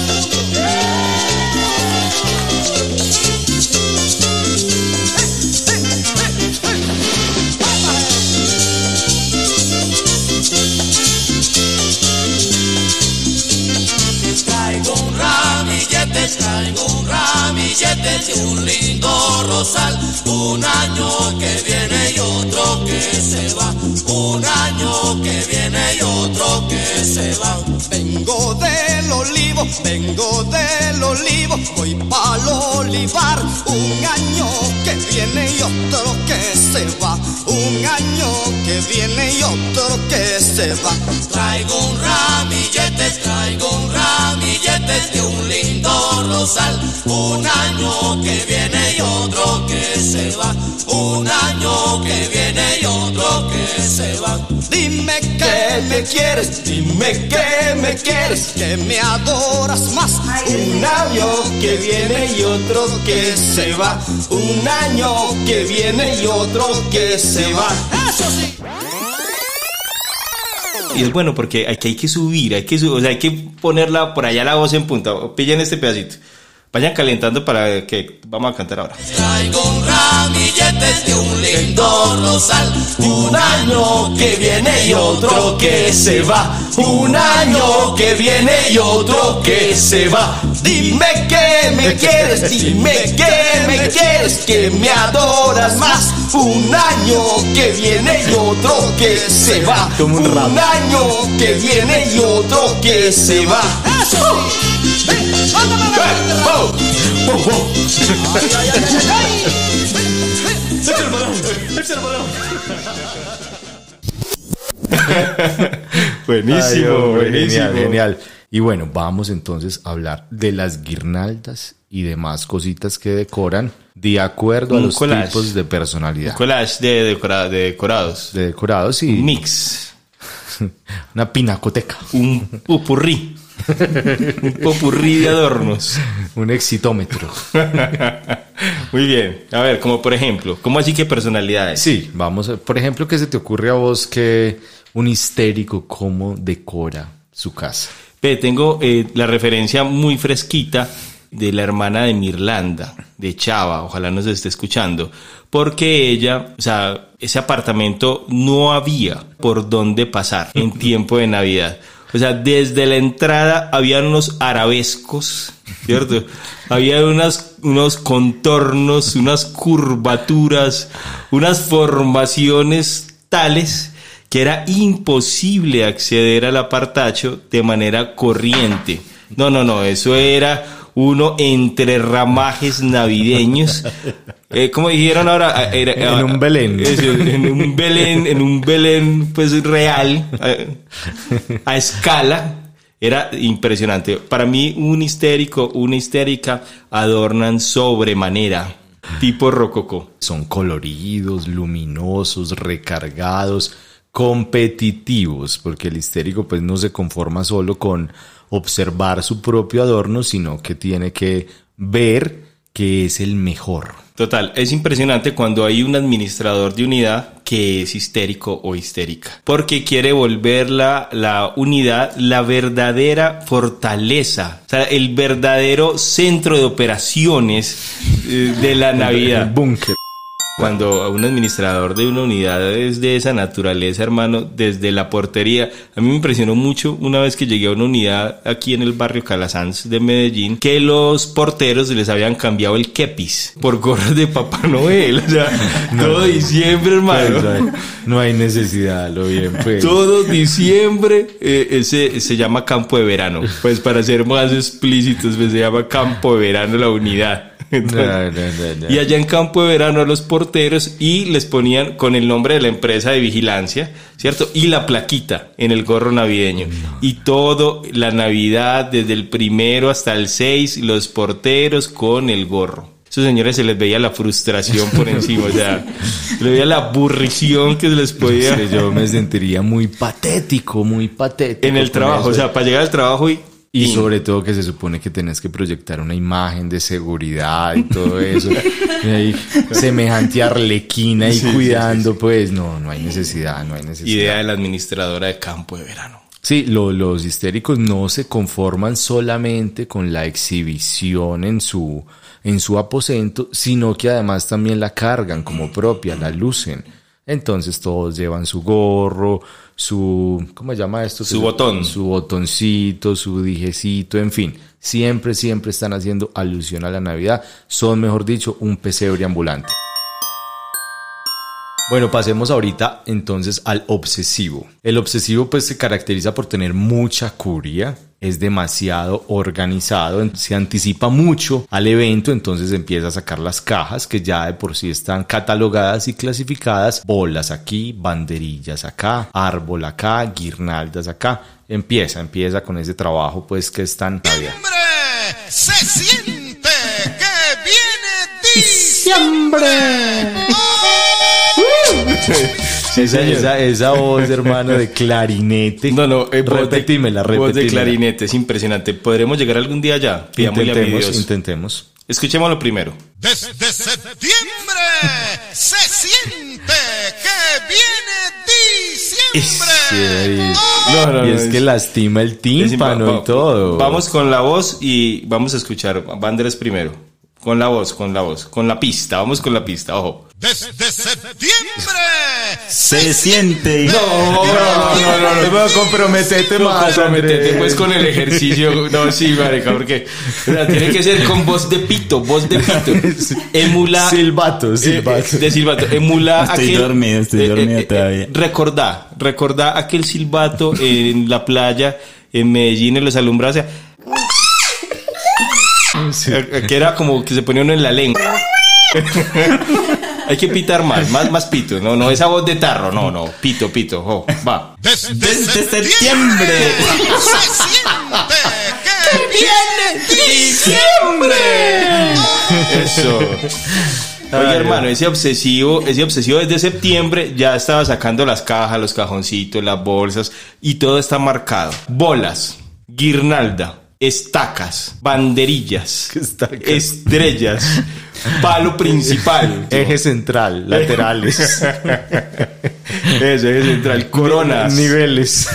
Traigo un ramillete de un lindo rosal. Un año que viene y otro que se va. Un año que viene y otro que se va. Vengo del olivo, vengo del olivo, voy pa'l olivar. Un año que viene y otro que se va. Un año que viene y otro que se va. Traigo un ramillete, traigo un ramillete de un lindo rosal. Un año que viene y otro que se va. Un año que viene y otro que se va. Dime Dime que me quieres, dime que me quieres, que me adoras más. Un año que viene y otro que se va. Un año que viene y otro que se va. Eso sí. Y es bueno porque hay que subir, hay que subir, o sea, hay que ponerla por allá la voz en punta. Pillen este pedacito. Vayan calentando para que vamos a cantar ahora. Traigo un ramillete de un lindo rosal. Un año que viene y otro que se va. Un año que viene y otro que se va. Dime que me [laughs] quieres, dime que me quieres, que me adoras más. Un año que viene y otro que se va. Como un. Un año que viene y otro que se va. ¡Eso [laughs] Buenísimo, Ay, hombre, buenísimo. Genial, genial. Y bueno, vamos entonces a hablar de las guirnaldas y demás cositas que decoran de acuerdo a Un los collage. tipos de personalidad. Un collage de, decora- de decorados. de decorados y Un mix. [laughs] una pinacoteca, Un pupurrí. Un popurrí de adornos. un exitómetro. [laughs] Muy bien. A ver, como por ejemplo, ¿cómo así que personalidades? Sí, vamos, a- por ejemplo, ¿qué se te ocurre a vos que un histérico cómo decora su casa? Ve, tengo eh, la referencia muy fresquita de la hermana de Mirlanda, de Chava, ojalá nos esté escuchando, porque ella, o sea, ese apartamento no había por dónde pasar en tiempo de Navidad. O sea, desde la entrada había unos arabescos, ¿cierto? había unas, unos contornos, unas curvaturas, unas formaciones tales que era imposible acceder al apartacho de manera corriente. No, no, no, eso era uno entre ramajes navideños. [laughs] Eh, como dijeron ahora, era- En un Belén. En un Belén, en un Belén pues real, eh, a escala. Era impresionante. Para mí, un histérico, una histérica adornan sobremanera, tipo rococó. Son coloridos, luminosos, recargados, competitivos, porque el histérico pues no se conforma solo con observar su propio adorno, sino que tiene que ver que es el mejor. Total, es impresionante cuando hay un administrador de unidad que es histérico o histérica, porque quiere volver la, la unidad la verdadera fortaleza, o sea, el verdadero centro de operaciones eh, de la El Navidad. búnker. Cuando un administrador de una unidad es de esa naturaleza, hermano, desde la portería, a mí me impresionó mucho una vez que llegué a una unidad aquí en el barrio Calasanz de Medellín, que los porteros les habían cambiado el kepis por gorras de Papá Noel. O sea, [laughs] todo diciembre, hermano. Pues, ay, no hay necesidad, lo bien pues. Todo diciembre eh, ese se llama campo de verano. Pues para ser más explícitos, pues, se llama campo de verano la unidad. Entonces, No, no, no, no. y allá en campo de verano a los porteros y les ponían con el nombre de la empresa de vigilancia, ¿cierto? Y la plaquita en el gorro navideño. Y todo, la Navidad, desde el primero hasta el 6, los porteros con el gorro. Esos señores se les veía la frustración por encima, o sea, se les veía la aburrición que se les podía yo me sentiría muy patético, muy patético. en el trabajo, eso. o sea, para llegar al trabajo y... Y sobre todo que se supone que tenés que proyectar una imagen de seguridad y todo eso. y [laughs] semejante arlequina y cuidando, pues no, no hay necesidad, no hay necesidad. idea de la administradora de campo de verano. Sí, lo- los histéricos no se conforman solamente con la exhibición en su, en su aposento, sino que además también la cargan como propia, la lucen. Entonces todos llevan su gorro, su, ¿cómo se llama esto? Su botón. Su botoncito, su dijecito, en fin. Siempre, siempre están haciendo alusión a la Navidad. Son, mejor dicho, un pesebre ambulante. Bueno, pasemos ahorita entonces al obsesivo. El obsesivo pues se caracteriza por tener mucha curia, es demasiado organizado, se anticipa mucho al evento, entonces empieza a sacar las cajas que ya de por sí están catalogadas y clasificadas, bolas aquí, banderillas acá, árbol acá, guirnaldas acá. Empieza, empieza con ese trabajo pues que es tan. ¡Se siente que viene diciembre! Esa, esa, esa voz, hermano, de clarinete. No, no, eh, voz de- repetímela, Voz de repetímela. clarinete, es impresionante. ¿Podremos llegar algún día allá? Pidámosle a mi Intentemos, intentemos. Escuchémoslo primero. Desde septiembre se siente que viene diciembre. No, no, y no, es es- que lastima el tímpano y todo. Vamos con la voz y vamos a escuchar. Va Andrés primero. Con la voz, con la voz. Con la pista. Vamos con la pista, ojo. Desde septiembre Se siente. No, no, no, no, no. no, comprometete No, más, comprometete, pues con el ejercicio. No, sí, marica, porque o sea, tiene que ser con voz de pito, voz de pito. Emula. Silbato, eh, silbato. eh, de silbato. Emula Estoy aquel- dormido, estoy dormido todavía. Recordá, recordá aquel silbato en la playa, en Medellín, en los alumbrados. o sea, eh, Que era como que se ponía uno en la lengua. [laughs] Hay que pitar más, más, más pito. No, no, esa voz de tarro, no, no. Pito, pito, ojo, va. Desde, Desde septiembre. [laughs] se siente que viene diciembre. Eso. Oye, hermano, ese obsesivo, ese obsesivo desde septiembre ya estaba sacando las cajas, los cajoncitos, las bolsas y todo está marcado. Bolas, guirnalda, estacas, banderillas, [laughs] Estacas. estrellas, palo [laughs] principal. Eje central, laterales, [laughs] Eso es central, coronas, niveles.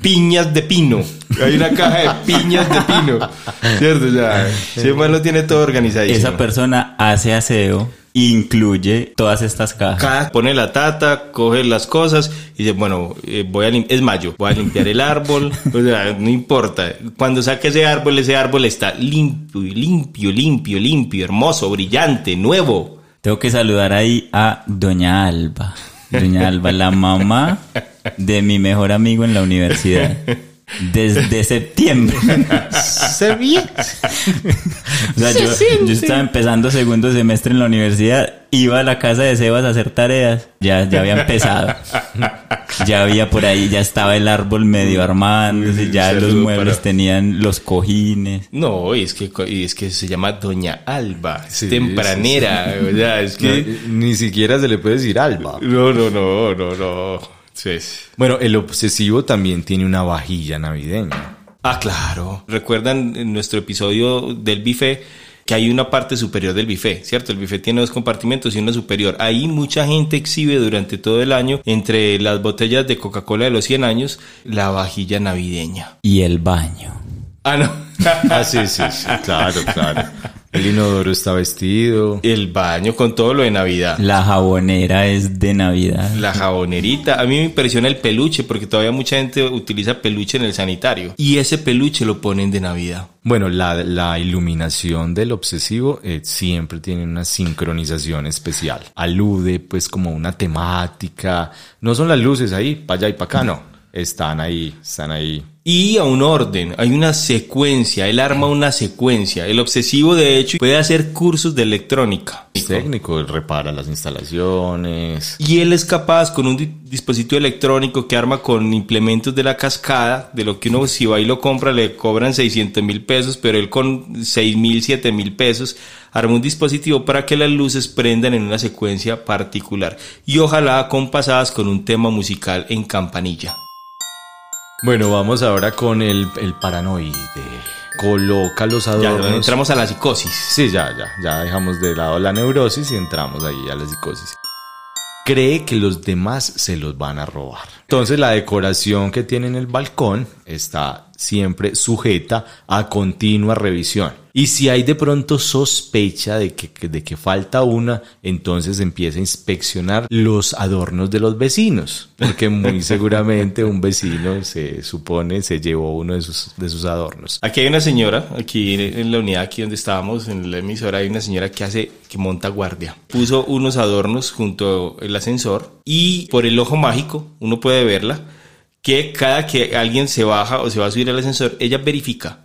piñas de pino. Hay una caja de piñas de pino. ¿Cierto? Ya, ese man lo tiene todo organizadísimo. Esa persona hace aseo, incluye todas estas cajas. Cada pone la tata, coge las cosas y dice, bueno, eh, voy a lim- es mayo, voy a limpiar el árbol, [laughs] o sea, no importa. Cuando saque ese árbol, ese árbol está limpio, limpio, limpio, limpio, hermoso, brillante, nuevo. Tengo que saludar ahí a Doña Alba. Doña Alba, la mamá de mi mejor amigo en la universidad. Desde septiembre. Se ve. O sea, yo, yo estaba empezando segundo semestre en la universidad, iba a la casa de Sebas a hacer tareas, ya, ya había empezado. Ya había por ahí, ya estaba el árbol medio armándose, ya Saludo los muebles para- tenían los cojines. No, y es que, y es que se llama Doña Alba, es Sí, tempranera, o sea, es que... Ni siquiera se le puede decir alba. No, no, no, no, no. Sí. Bueno, el obsesivo también tiene una vajilla navideña. Ah, claro. Recuerdan en nuestro episodio del buffet que hay una parte superior del buffet, ¿cierto? El buffet tiene dos compartimentos y uno superior. Ahí mucha gente exhibe durante todo el año, entre las botellas de Coca-Cola de los 100 años, la vajilla navideña. Y el baño. Ah, no. [laughs] Ah, sí, sí, sí, claro, claro. El inodoro está vestido. el baño con todo lo de Navidad. La jabonera es de Navidad. La jabonerita. A mí me impresiona el peluche porque todavía mucha gente utiliza peluche en el sanitario. Y ese peluche lo ponen de Navidad. Bueno, la, la iluminación del obsesivo eh, siempre tiene una sincronización especial. Alude pues como una temática. No son las luces ahí, para allá y para acá, no. Están ahí, están ahí. Y a un orden, hay una secuencia, él arma una secuencia. El obsesivo, de hecho, puede hacer cursos de electrónica. Es técnico, él repara las instalaciones. Y él es capaz con un di- dispositivo electrónico que arma con implementos de la cascada, de lo que uno si va y lo compra le cobran 600 mil pesos, pero él con 6 mil, 7 mil pesos arma un dispositivo para que las luces prendan en una secuencia particular y ojalá acompasadas con un tema musical en campanilla. Bueno, vamos ahora con el, el paranoide. Coloca los Ya adornos. entramos a la psicosis. Sí, ya, ya, ya dejamos de lado la neurosis y entramos ahí a la psicosis. Cree que los demás se los van a robar. Entonces la decoración que tiene en el balcón está siempre sujeta a continua revisión. Y si hay de pronto sospecha de que, de que falta una, entonces empieza a inspeccionar los adornos de los vecinos. Porque muy [laughs] seguramente un vecino se supone se llevó uno de sus, de sus adornos. Aquí hay una señora, aquí en la unidad, aquí donde estábamos, en la emisora, hay una señora que hace, que monta guardia. Puso unos adornos junto al ascensor y por el ojo mágico uno puede verla que cada que alguien se baja o se va a subir al ascensor, ella verifica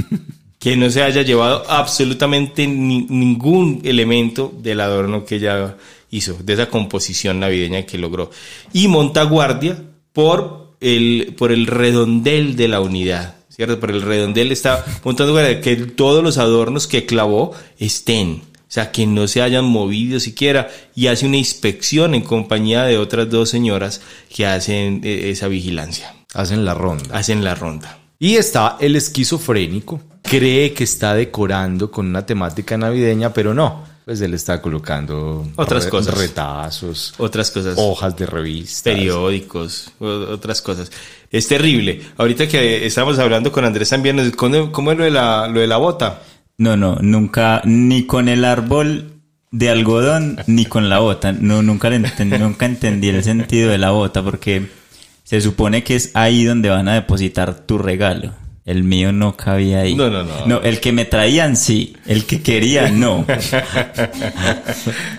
[laughs] que no se haya llevado absolutamente ni- ningún elemento del adorno que ella hizo, de esa composición navideña que logró. Y monta guardia por el, por el redondel de la unidad, ¿cierto? Por el redondel está montando guardia, que todos los adornos que clavó estén. O sea, que no se hayan movido siquiera y hace una inspección en compañía de otras dos señoras que hacen eh, esa vigilancia, Hacen la ronda. hacen la ronda. Y está el esquizofrénico. Cree que está decorando con una temática navideña, pero no. Pues él está colocando Otras cosas. retazos, Otras cosas. hojas de revistas. periódicos, otras cosas. Es terrible. Ahorita que estamos hablando con Andrés también, nos- ¿cómo cómo es lo de la, lo de la bota? No, no, nunca, ni con el árbol de algodón, ni con la bota. No, nunca, le enten- [laughs] nunca entendí el sentido de la bota, porque se supone que es ahí donde van a depositar tu regalo. El mío no cabía ahí. No, no, no. No, el que me traían sí, el que quería no. [laughs]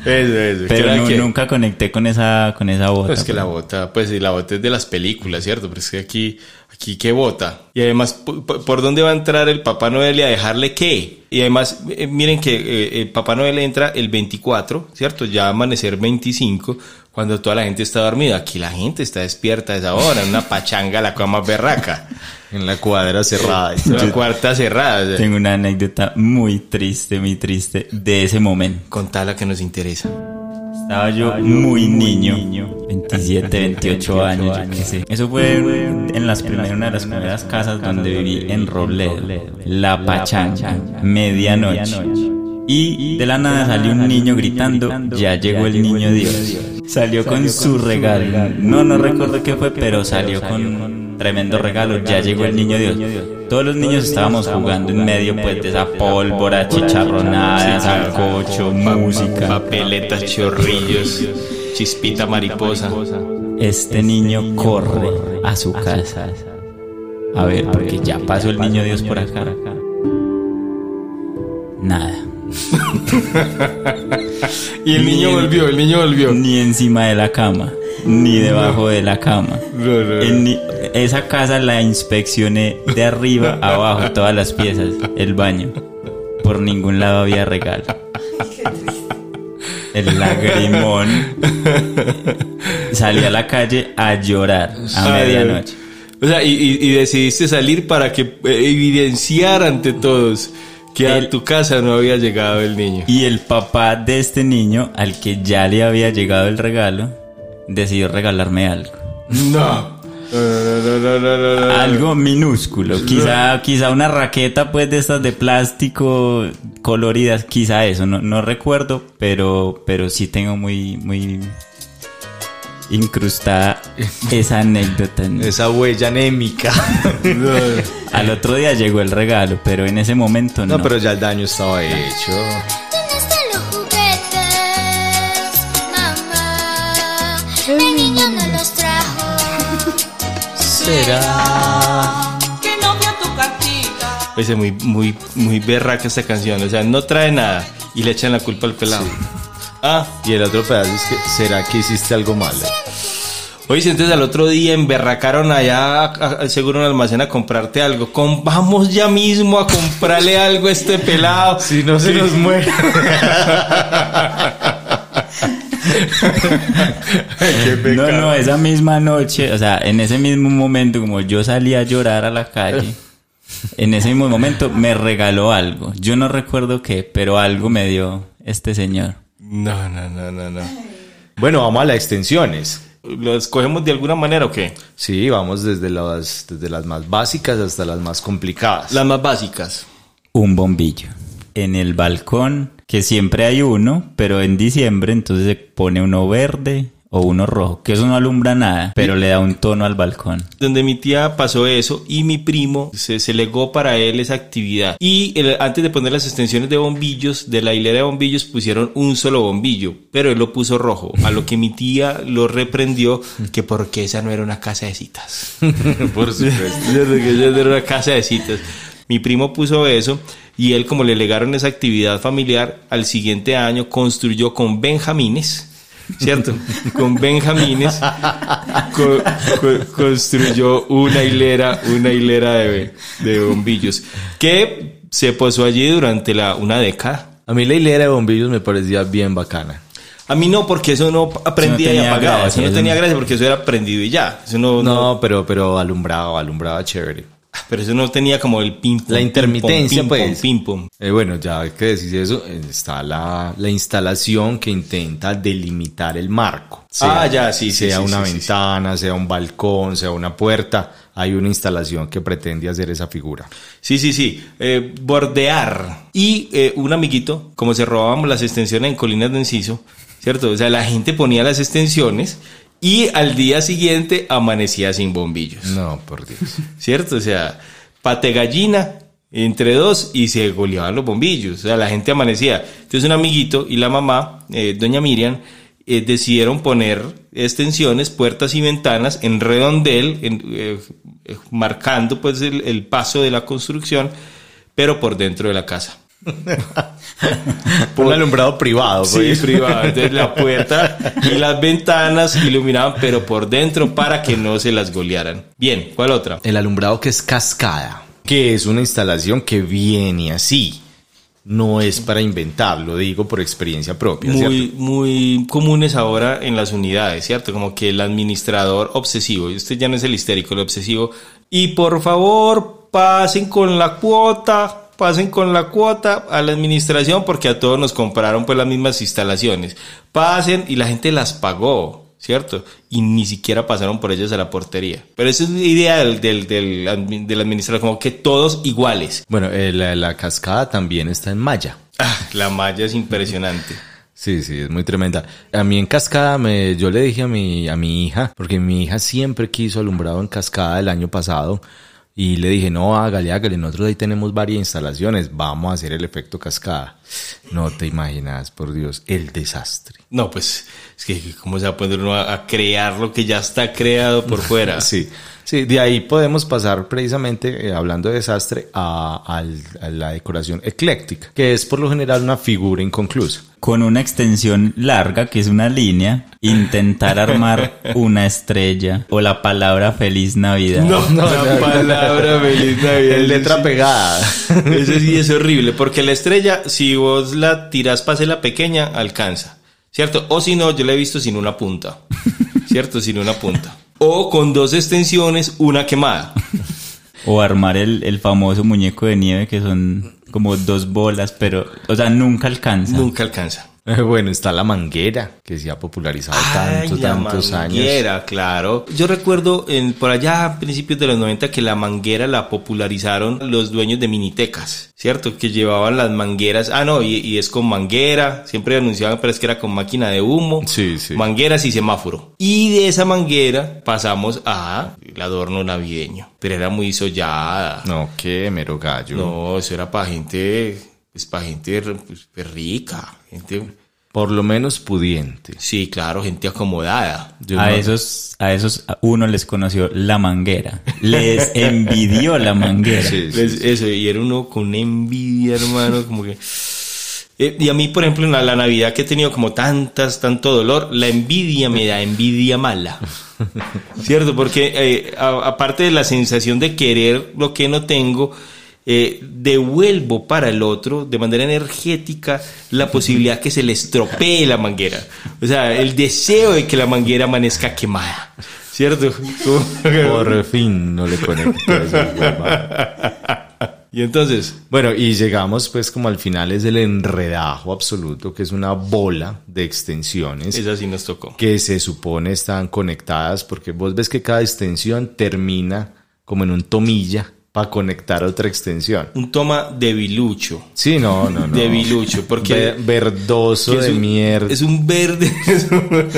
Eso, eso. Pero que- nunca conecté con esa, con esa bota. Pues que la pues. bota, pues sí, la bota es de las películas, ¿cierto? Pero es que aquí, aquí qué bota. Y además, ¿por, dónde va a entrar el Papá Noel y a dejarle qué? Y además, eh, miren que eh, el Papá Noel entra el 24, ¿cierto? Ya amanecer 25, cuando toda la gente está dormida. Aquí la gente está despierta a esa hora, en una pachanga, la cama berraca. En la cuadra cerrada. Una cuarta cerrada. o sea, Tengo una anécdota muy triste, muy triste de ese momento. Contala que nos interesa. Estaba yo muy niño, 27, 28 años, yo qué sé. Eso fue en las primeras, una de las primeras casas donde viví en Robledo, La Pachanga, medianoche. Y de la nada salió un niño gritando, ya llegó el niño Dios. Salió con su regalo. No, no recuerdo qué fue, pero salió con tremendo regalo, ya llegó el niño Dios. Todos los niños estábamos jugando en medio pues de esa pólvora, chicharronada, sancocho, música. Papeletas, chorrillos, chispita mariposa. Este niño corre a su casa. A ver, porque ya pasó el niño Dios por acá. Nada. [laughs] Y el niño volvió, el niño volvió. Ni encima de la cama, ni debajo de la cama. No. En esa casa la inspeccioné de arriba a abajo, todas las piezas, el baño. Por ningún lado había regalo. El lagrimón salí a la calle a llorar a medianoche. O sea, y, y- decidiste salir para que eh, evidenciar ante todos que a El- tu casa no había llegado el niño. Y el papá de este niño, al que ya le había llegado el regalo, decidió regalarme algo. No. Algo minúsculo, quizá, quizá una raqueta pues de estas de plástico coloridas, quizá eso, no, no recuerdo, pero, pero sí tengo muy, muy incrustada esa anécdota. en- Esa huella anémica. Al otro día llegó el regalo, pero en ese momento no. No, pero ya el daño estaba hecho. ¿Será que no vio tu cartita? Pues es muy, muy, muy berraca esta canción. O sea, no trae nada y le echan la culpa al pelado. Ah, Y el otro pedazo es que, ¿será que hiciste algo malo? Oye, entonces al otro día emberracaron allá seguro un almacén a comprarte algo. Con, vamos ya mismo a comprarle algo a este pelado. Si no se nos muere. [laughs] No, no, esa misma noche, o sea, en ese mismo momento, como yo salí a llorar a la calle, en ese mismo momento me regaló algo. Yo no recuerdo qué, pero algo me dio este señor. No, no, no, no, no. Bueno, vamos a las extensiones. ¿Lo escogemos de alguna manera o qué? Sí, vamos desde las, desde las más básicas hasta las más complicadas. Las más básicas. Un bombillo. En el balcón, que siempre hay uno, pero en diciembre entonces se pone uno verde o uno rojo, que eso no alumbra nada, pero le da un tono al balcón. Donde mi tía pasó eso y mi primo se, se legó para él esa actividad. Y el- antes de poner las extensiones de bombillos, de la hilera de bombillos, pusieron un solo bombillo, pero él lo puso rojo. A lo que mi tía lo reprendió [laughs] que porque esa no era una casa de citas. [laughs] Por supuesto. [laughs] Que esa era una casa de citas. Mi primo puso eso y él, como le legaron esa actividad familiar, al siguiente año construyó con benjamines, ¿cierto? [laughs] con benjamines, co- co- construyó una hilera, una hilera de, de bombillos que se posó allí durante la, una década. A mí la hilera de bombillos me parecía bien bacana. A mí no, porque eso no aprendía Eso no y apagaba. gracia, Eso no tenía gracia porque eso era prendido y ya. Eso no, no- No, pero, pero alumbraba, alumbraba chévere. Pero eso no tenía como el pim pum, La intermitencia, pim, pues. pim, pum. Eh, bueno, ya que decís eso, eh, está la, la instalación que intenta delimitar el marco. Ah, ya, sí, sí, Sea sí, una sí, sí, ventana, sea un balcón, sea una puerta. Hay una instalación que pretende hacer esa figura. Sí, sí, sí. Eh, bordear. Y eh, un amiguito, como se robábamos las extensiones en Colinas de Enciso, ¿cierto? O sea, la gente ponía las extensiones y al día siguiente amanecía sin bombillos. No, por Dios. ¿Cierto? O sea, pate gallina entre dos y se goleaban los bombillos. O sea, la gente amanecía. Entonces un amiguito y la mamá, eh, doña Miriam, eh, decidieron poner extensiones, puertas y ventanas en redondel, en, eh, eh, marcando pues el, el paso de la construcción, pero por dentro de la casa. [laughs] un alumbrado privado. Sí, pues. privado. Entonces la puerta [laughs] y las ventanas iluminaban, pero por dentro para que no se las golearan. Bien, ¿cuál otra? El alumbrado que es cascada, que es una instalación que viene así. No es para inventar, lo digo por experiencia propia. muy, ¿cierto? muy comunes ahora en las unidades, ¿cierto? Como que el administrador obsesivo, y usted ya no es el histérico, el obsesivo, y por favor pasen con la cuota, pasen con la cuota a la administración porque a todos nos compraron pues las mismas instalaciones. Pasen y la gente las pagó, ¿cierto? Y ni siquiera pasaron por ellas a la portería. Pero esa es la idea del, del, del, del administrador, como que todos iguales. Bueno, eh, la, la cascada también está en malla. Ah, la malla es impresionante. [laughs] Sí, sí, es muy tremenda. A mí en cascada me, yo le dije a mi, a mi hija, porque mi hija siempre quiso alumbrado en cascada el año pasado, y le dije, no, hágale, hágale, nosotros ahí tenemos varias instalaciones, vamos a hacer el efecto cascada. No te imaginas, por Dios, el desastre. No, pues es que cómo se va a poner uno a, a crear lo que ya está creado por fuera. [laughs] Sí, sí, de ahí podemos pasar precisamente, eh, hablando de desastre, a, al- a la decoración ecléctica, que es por lo general una figura inconclusa. Con una extensión larga, que es una línea, intentar armar [laughs] una estrella o la palabra feliz Navidad. No, la palabra feliz Navidad. En letra pegada. Eso sí es horrible, porque la estrella, si vos la tirás para la pequeña, alcanza, ¿cierto? O si no, yo la he visto sin una punta, ¿cierto? Sin una punta. O con dos extensiones, una quemada. [laughs] O armar el, el famoso muñeco de nieve, que son como dos bolas, pero, o sea, nunca alcanza. Nunca alcanza. [laughs] Bueno, está la manguera, que se ha popularizado tantos, la tantos años. manguera, claro. Yo recuerdo en, por allá a principios de los 90 que la manguera la popularizaron los dueños de minitecas, ¿cierto? Que llevaban las mangueras. Ah, no, y, y es con manguera. Siempre anunciaban, pero es que era con máquina de humo. Sí, sí. Mangueras y semáforo. Y de esa manguera pasamos a el adorno navideño. Pero era muy sollada. No, qué mero gallo. No, eso era para gente, pues para gente pues, rica, gente, Por lo menos pudiente. sí, claro, gente acomodada. Yo a no- esos, a esos uno les conoció la manguera. Les [laughs] envidió la manguera. Sí, sí, Les- Eso, y era uno con envidia, hermano, como que... Eh, y a mí, por ejemplo, en la, la Navidad que he tenido como tantas, tanto dolor, la envidia me da envidia mala. [laughs] ¿Cierto? Porque eh, aparte de la sensación de querer lo que no tengo, eh, devuelvo para el otro de manera energética la posibilidad que se le estropee la manguera. O sea, el deseo de que la manguera amanezca quemada. ¿Cierto? Por fin no le hueva. [laughs] y entonces, Bueno, y llegamos pues como al final es el enredajo absoluto, que es una bola de extensiones esa sí nos tocó. que se supone están conectadas, porque vos ves que cada extensión termina como en un tomilla para conectar otra extensión. Un toma debilucho. Sí, no, no, no. Debilucho, porque... Ve- verdoso es de un- mierda. Es un verde, [laughs] es un,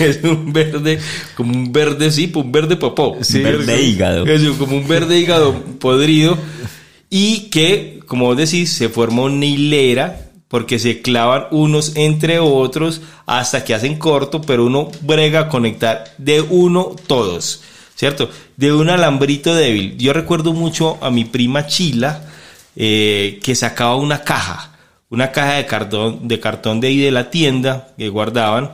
es un verde, como un verde, sí, pues un verde popó. Un verde es- hígado. es como un verde hígado podrido. Y que, como vos decís, se forma una hilera porque se clavan unos entre otros hasta que hacen corto, pero uno brega a conectar de uno todos, ¿cierto? De un alambrito débil. Yo recuerdo mucho a mi prima Chila eh, que sacaba una caja, una caja de cartón, de cartón de ahí de la tienda que guardaban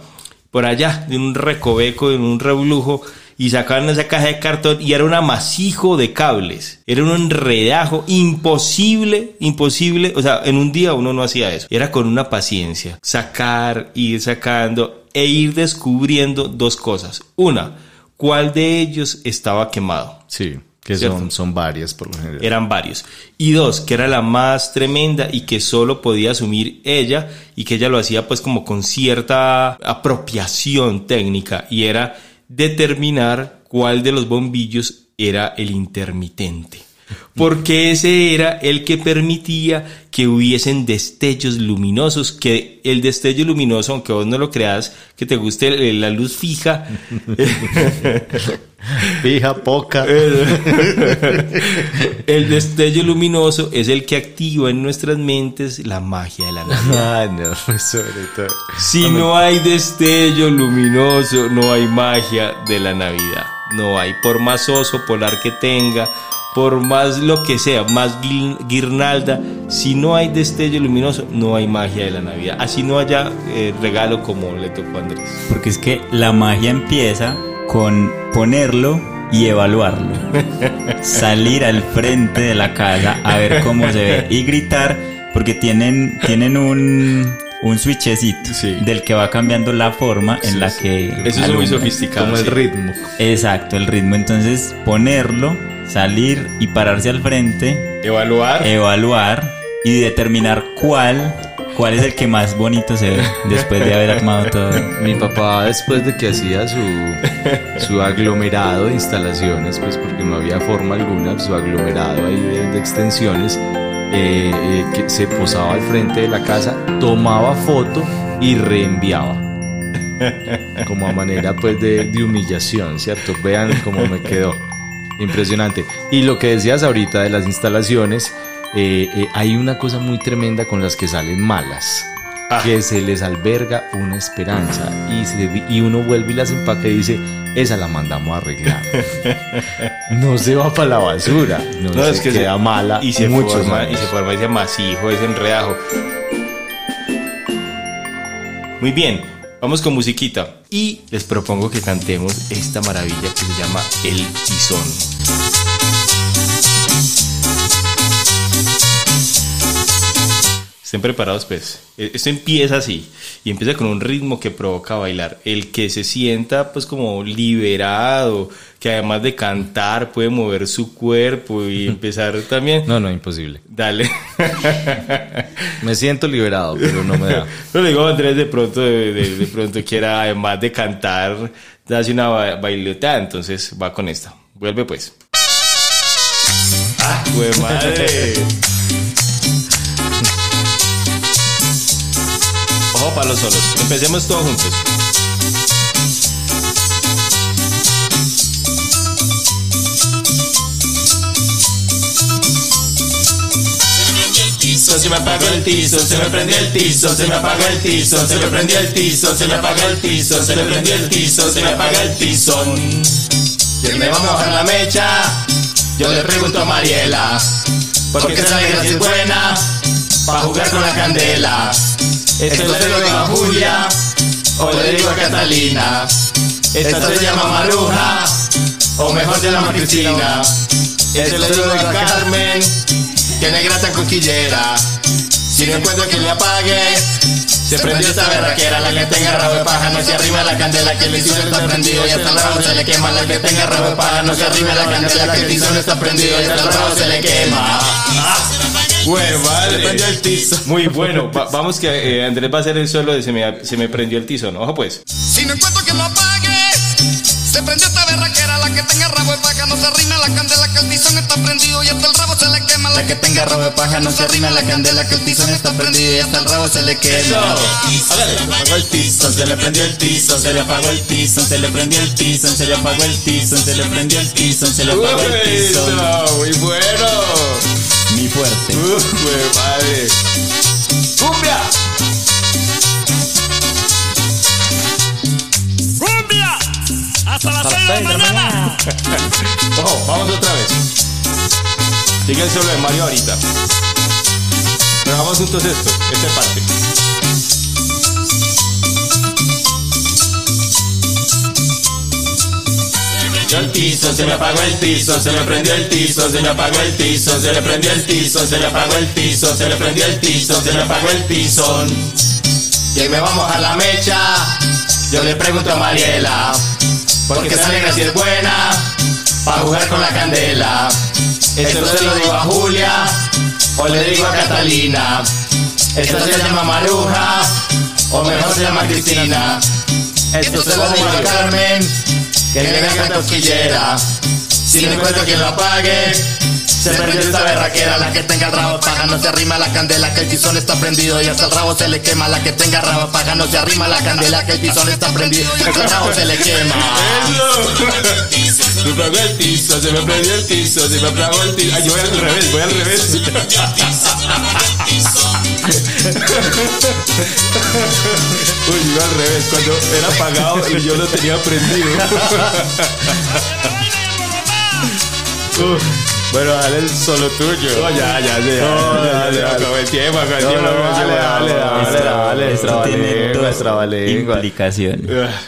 por allá, de un recoveco, en un reblujo, y sacaban esa caja de cartón y era un amasijo de cables, era un enredajo imposible, imposible, o sea, en un día uno no hacía eso, era con una paciencia, sacar, ir sacando e ir descubriendo dos cosas. Una, ¿cuál de ellos estaba quemado? Sí, Que ¿cierto? son, son varias por lo general. eran varios. Y dos, que era la más tremenda y que solo podía asumir ella y que ella lo hacía pues como con cierta apropiación técnica y era determinar cuál de los bombillos era el intermitente. Porque ese era el que permitía que hubiesen destellos luminosos, que el destello luminoso, aunque vos no lo creas, que te guste la luz fija, [laughs] Fija, poca. [laughs] el destello luminoso es el que activa en nuestras mentes la magia de la Navidad. Ay, no, [laughs] sobre todo. Si no hay destello luminoso, no hay magia de la Navidad. No hay, por más oso polar que tenga, por más lo que sea, más guirnalda, si no hay destello luminoso, no hay magia de la Navidad. Así no haya eh, regalo como le tocó a Andrés. Porque es que la magia empieza con ponerlo y evaluarlo. Salir al frente de la casa a ver cómo se ve y gritar porque tienen, tienen un, un switchecito Sí. del que va cambiando la forma en la que... Eso es muy sofisticado. Como el sí. ritmo. Exacto, el ritmo. Entonces ponerlo, salir y pararse al frente, Evaluar. evaluar y determinar cuál, cuál es el que más bonito se ve después de haber armado todo. Mi papá, después de que hacía su, su aglomerado de instalaciones, pues porque no había forma alguna, su aglomerado ahí de, de extensiones, eh, eh, que se posaba al frente de la casa, tomaba foto y reenviaba. Como a manera pues de, de humillación, ¿cierto? Vean cómo me quedó. Impresionante. Y lo que decías ahorita de las instalaciones, eh, eh, hay una cosa muy tremenda con las que salen malas. Ah. Que se les alberga una esperanza y, se- y uno vuelve y las empaca y dice, esa la mandamos a arreglar. [laughs] no se va para la basura, no, No, se es que queda se- mala y se muchos forma, años. y se forma ese amasijo, ese enredajo. Muy bien, vamos con musiquita y les propongo que cantemos esta maravilla que se llama El Tizón. Estén preparados pues. E- Esto empieza así y empieza con un ritmo que provoca bailar. El que se sienta pues como liberado, que además de cantar puede mover su cuerpo y [laughs] empezar también. No, no, imposible. Dale. [laughs] Me siento liberado, pero no me da. [laughs] Pero digo, Andrés de pronto, de, de- de pronto quiera, además de cantar, darse una ba- bailotada, entonces va con esta. Vuelve pues. ¡Ah, güey, madre! Ojo para los solos. Empecemos todos juntos. Se me apagó el tizo, se me prendió el tizo, se me apagó el tizo, se me prendió el tizo, se me apagó el tizo, se me prendió el tizo, se me apaga el tizón. ¿Quién me va a mojar la mecha? Yo le pregunto a Mariela, porque esa negra es buena, para jugar con la candela. Esto se lo digo a Julia, o le digo a Catalina. Esta se llama Maruja, o mejor se llama Cristina. Esto le digo a Carmen, que negra tan coquillera. Si no encuentro quien le apague, se prendió esta berraquera. La que tenga rabo de paja, no se arriba la candela, que el tizón está prendido y hasta el rabo se le quema. La que tenga rabo de paja, no se arriba la candela, que el tizón está prendido y hasta el rabo se le quema. [laughs] El tizón. Muy bueno. Va- vamos que eh, Andrés va a hacer el solo de se me, se me prendió el tizón. Ojo pues. Si no encuentro quien lo apague, se prendió esta berraquera. La que tenga rabo de paja no se arrima la candela, que el tizón está prendido y hasta el rabo se le quema. La que tenga rabo de paja no se arrima la candela, que el tizón está prendido y hasta el rabo se le quema. Se le apagó el tizón, se le prendió el tizón, se le apagó el tizón, se le prendió el tizón, se le apagó el tizón, se le prendió el tizón, se le apagó el tizón. Muy bueno. Fuerte. [laughs] Uf, güey, madre. ¡Cumbia! ¡Cumbia! Hasta las 6 de la mañana. Ojo, vamos otra vez. Sigue el solo de Mario ahorita. Pero vamos juntos esto, esta parte. Prendió el tizo, se me apagó el tizo, se me prendió el tizo, se me apagó el tizo, se le prendió el tizo, se le apagó el tizo, se le prendió el tizo, se me apagó el tizón. ¿Quién me va a la mecha? Yo le pregunto a Mariela, porque esa negra si es buena, pa' jugar con la candela. Esto se lo digo a Julia, o le digo a Catalina. Esta se llama Maruja, o mejor se llama Cristina. Esto se lo digo a Carmen, que me venga cosquillera. Si no encuentro quien lo apague, se perdió esta berraquera. La que tenga rabo paja no se arrima la candela, que el tizón está prendido y hasta el rabo se le quema. La que tenga rabo paja no se arrima la candela, que el tizón está prendido y hasta el rabo se le quema. Se [laughs] me el tizo, se me prendió el tizo, se me el tizo. Ay, yo voy al revés, voy al revés. [laughs] [laughs] Uy, iba al revés, cuando era apagado y yo lo tenía prendido. Uf. Bueno, dale el solo tuyo. No, ya, ya, ya. No, dale, acabó el tiempo, acabó el tiempo. dale, dale, dale, dale, esto dale, tiene trabalengua, dos trabalengua. implicaciones. Ah.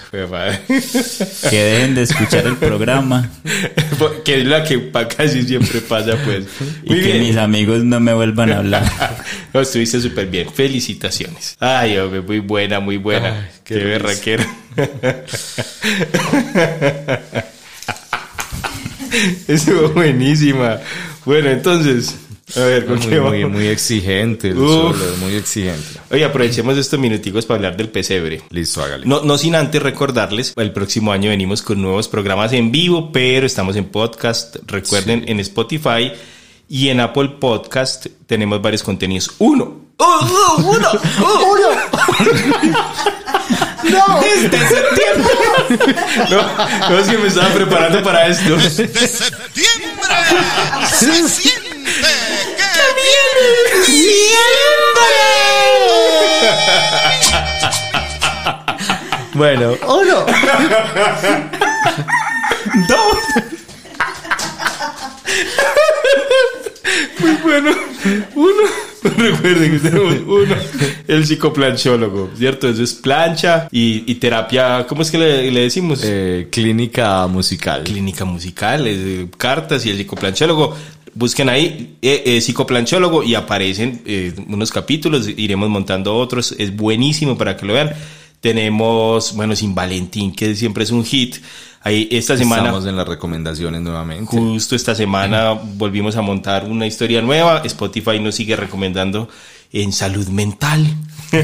Que dejen de escuchar el programa [laughs] que es la que casi siempre pasa, pues. y Muy que bien. mis amigos no me vuelvan a hablar. [laughs] No, estuviste súper bien. Felicitaciones. Ay, hombre, muy buena, muy buena. qué berraquera. [laughs] [laughs] Estuvo buenísima. Bueno, entonces, a ver, ¿con Muy, qué muy, vamos? muy exigente, el solo, muy exigente. Oye, aprovechemos estos minuticos para hablar del pesebre. Listo, hágale. No, no sin antes recordarles, el próximo año venimos con nuevos programas en vivo, pero estamos en podcast. Recuerden, en Spotify y en Apple Podcast tenemos varios contenidos. Uno. ¡Oh, oh, uno! ¡Oh! [laughs] [laughs] ¡No! ¡Desde septiembre! No, no, es que me estaba preparando para esto. De septiembre se siente que Bueno, uno. Bueno, uno. [laughs] Recuerden que tenemos uno. El psicoplanchólogo, ¿cierto? Eso es plancha y, y terapia. ¿Cómo es que le, le decimos? Eh, clínica musical. Clínica musical, eh, cartas y el psicoplanchólogo. Busquen ahí eh, eh, psicoplanchólogo y aparecen unos capítulos. Iremos montando otros. Es buenísimo para que lo vean. Tenemos, bueno, Sin Valentín, que siempre es un hit. Ahí esta semana. Estamos en las recomendaciones nuevamente. Justo esta semana volvimos a montar una historia nueva. Spotify nos sigue recomendando en salud mental. [laughs]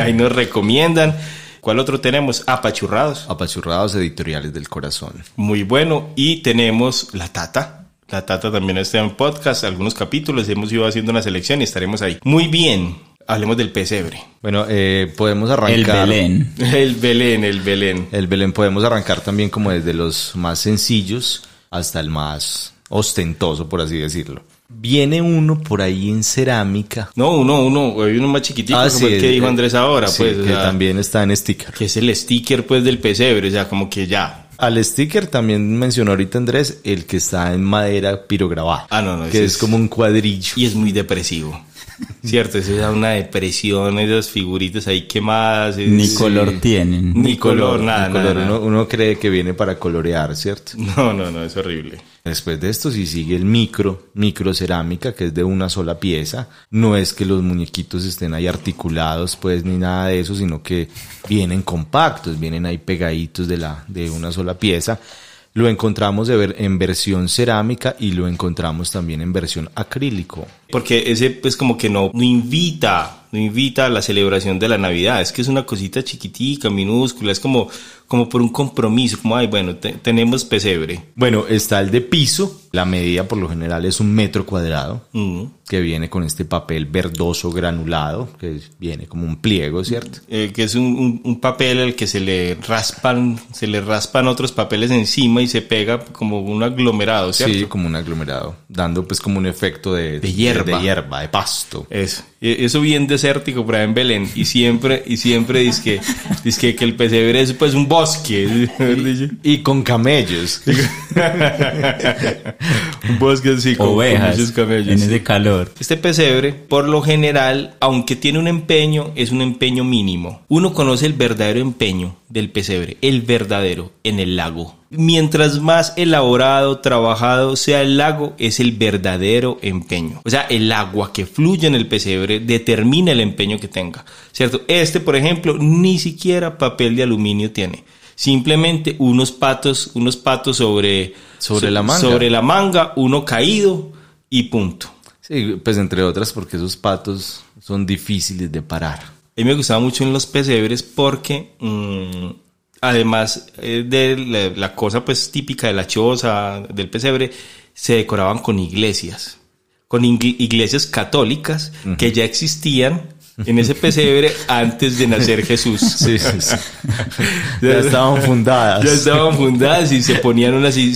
Ahí nos recomiendan. ¿Cuál otro tenemos? Apachurrados. Apachurrados editoriales del corazón. Muy bueno. Y tenemos La Tata. La Tata también está en podcast, algunos capítulos. Hemos ido haciendo una selección y estaremos ahí. Muy bien. Hablemos del pesebre. Bueno, eh, podemos arrancar. El Belén. [laughs] El Belén, el Belén. El Belén podemos arrancar también como desde los más sencillos hasta el más ostentoso, por así decirlo. Viene uno por ahí en cerámica. No, uno, uno, hay uno más chiquitico, Ah, como el que dijo Andrés ahora, sí, pues. o que sea, también está en sticker. que es el sticker pues del pesebre, o sea, como que ya. Al sticker también mencionó ahorita Andrés el que está en madera pirograbada. Ah, no, no, Que es es- como un cuadrillo. Y es muy depresivo. Cierto, eso da una depresión, esas figuritas ahí quemadas. es- Ni sí. color tienen. Ni color, nada, Ni color. nada, nada. Uno, uno cree que viene para colorear, ¿cierto? [laughs] No, no, no, es horrible. Después de esto sí sigue el micro, micro cerámica, que es de una sola pieza. No es que los muñequitos estén ahí articulados, pues, ni nada de eso, sino que vienen compactos, vienen ahí pegaditos de la, de una sola pieza. Lo encontramos de ver en versión cerámica y lo encontramos también en versión acrílico. Porque ese pues como que no, no invita, no invita a la celebración de la Navidad. Es que es una cosita chiquitica, minúscula, es como, como por un compromiso, como, ay, bueno, te- tenemos pesebre. Bueno, está el de piso. La medida por lo general es un metro cuadrado, Mm. que viene con este papel verdoso granulado, que viene como un pliego, ¿cierto? Eh, que es un, un- un papel al que se le raspan, se le raspan otros papeles encima y se pega como un aglomerado, ¿cierto? Sí, como un aglomerado, dando pues como un efecto de, De hierba. de, hierba, de pasto. Eso, eso bien desértico por ahí en Belén y siempre, y siempre dice que, que el pesebre es pues un bosque. [laughs] Y con camellos. [laughs] un bosque así con, con Ovejas. muchos camellos. En ese calor. Este pesebre, por lo general, aunque tiene un empeño, es un empeño mínimo. Uno conoce el verdadero empeño del pesebre, el verdadero, en el lago. Mientras más elaborado, trabajado sea el lago, es el verdadero empeño. O sea, el agua que fluye en el pesebre determina el empeño que tenga. ¿Cierto? Este, por ejemplo, ni siquiera papel de aluminio tiene. Simplemente unos patos, unos patos sobre, Sobre so- la manga. Sobre la manga, uno caído y punto. Sí, pues entre otras porque esos patos son difíciles de parar. A mí me gustaba mucho en los pesebres porque mm, además eh, de la, la cosa pues típica de la choza, del pesebre, se decoraban con iglesias, con iglesias católicas que ya existían en ese pesebre antes de nacer [laughs] Jesús. Sí, sí, sí. [laughs] ya estaban fundadas. Ya estaban fundadas y se ponían unas y,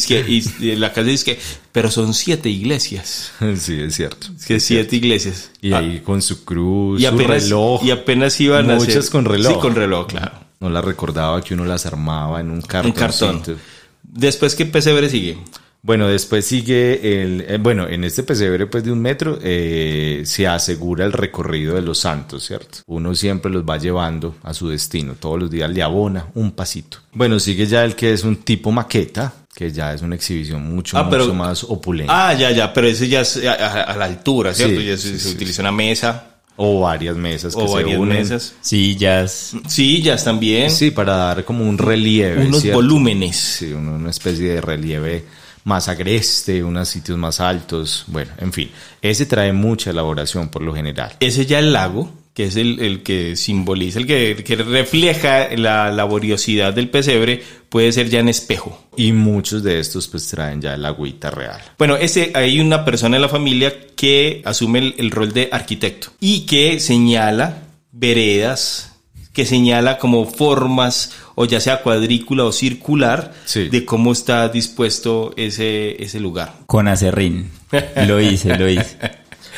y- la casa dice que, pero son siete iglesias, Sí, es cierto. que siete iglesias. Y ahí con su cruz, y su apenas, reloj. y apenas iban a Muchas con reloj. Sí, con reloj, claro. No la recordaba que uno las armaba en un Un cartoncito. cartón. Después que pesebre sigue. Bueno, después sigue el, eh, bueno, en este pesebre pues de un metro eh, se asegura el recorrido de los santos, ¿cierto? Uno siempre los va llevando a su destino, todos los días le abona un pasito. Bueno, sigue ya el que es un tipo maqueta, que ya es una exhibición mucho, Ah, mucho pero- más opulenta. Ah, ya, ya, pero ese ya es a, a- a la altura, ¿cierto? Sí, ya se, sí, se sí, utiliza una mesa O varias mesas que o se varias unen. mesas. Sillas. Sillas también. Sí, para dar como un relieve. unos ¿cierto? volúmenes. Sí, una, una especie de relieve más agreste, unos sitios más altos. Bueno, en fin, ese trae mucha elaboración por lo general. Ese ya el lago, que es el, el que simboliza, el que, que refleja la laboriosidad del pesebre, puede ser ya en espejo. Y muchos de estos pues traen ya el agüita real. Bueno, ese, hay una persona en la familia que asume el, el rol de arquitecto y que señala veredas, que señala como formas, o ya sea cuadrícula o circular, Sí. de cómo está dispuesto ese, ese lugar. Con acerrín. [laughs] Lo hice, lo hice.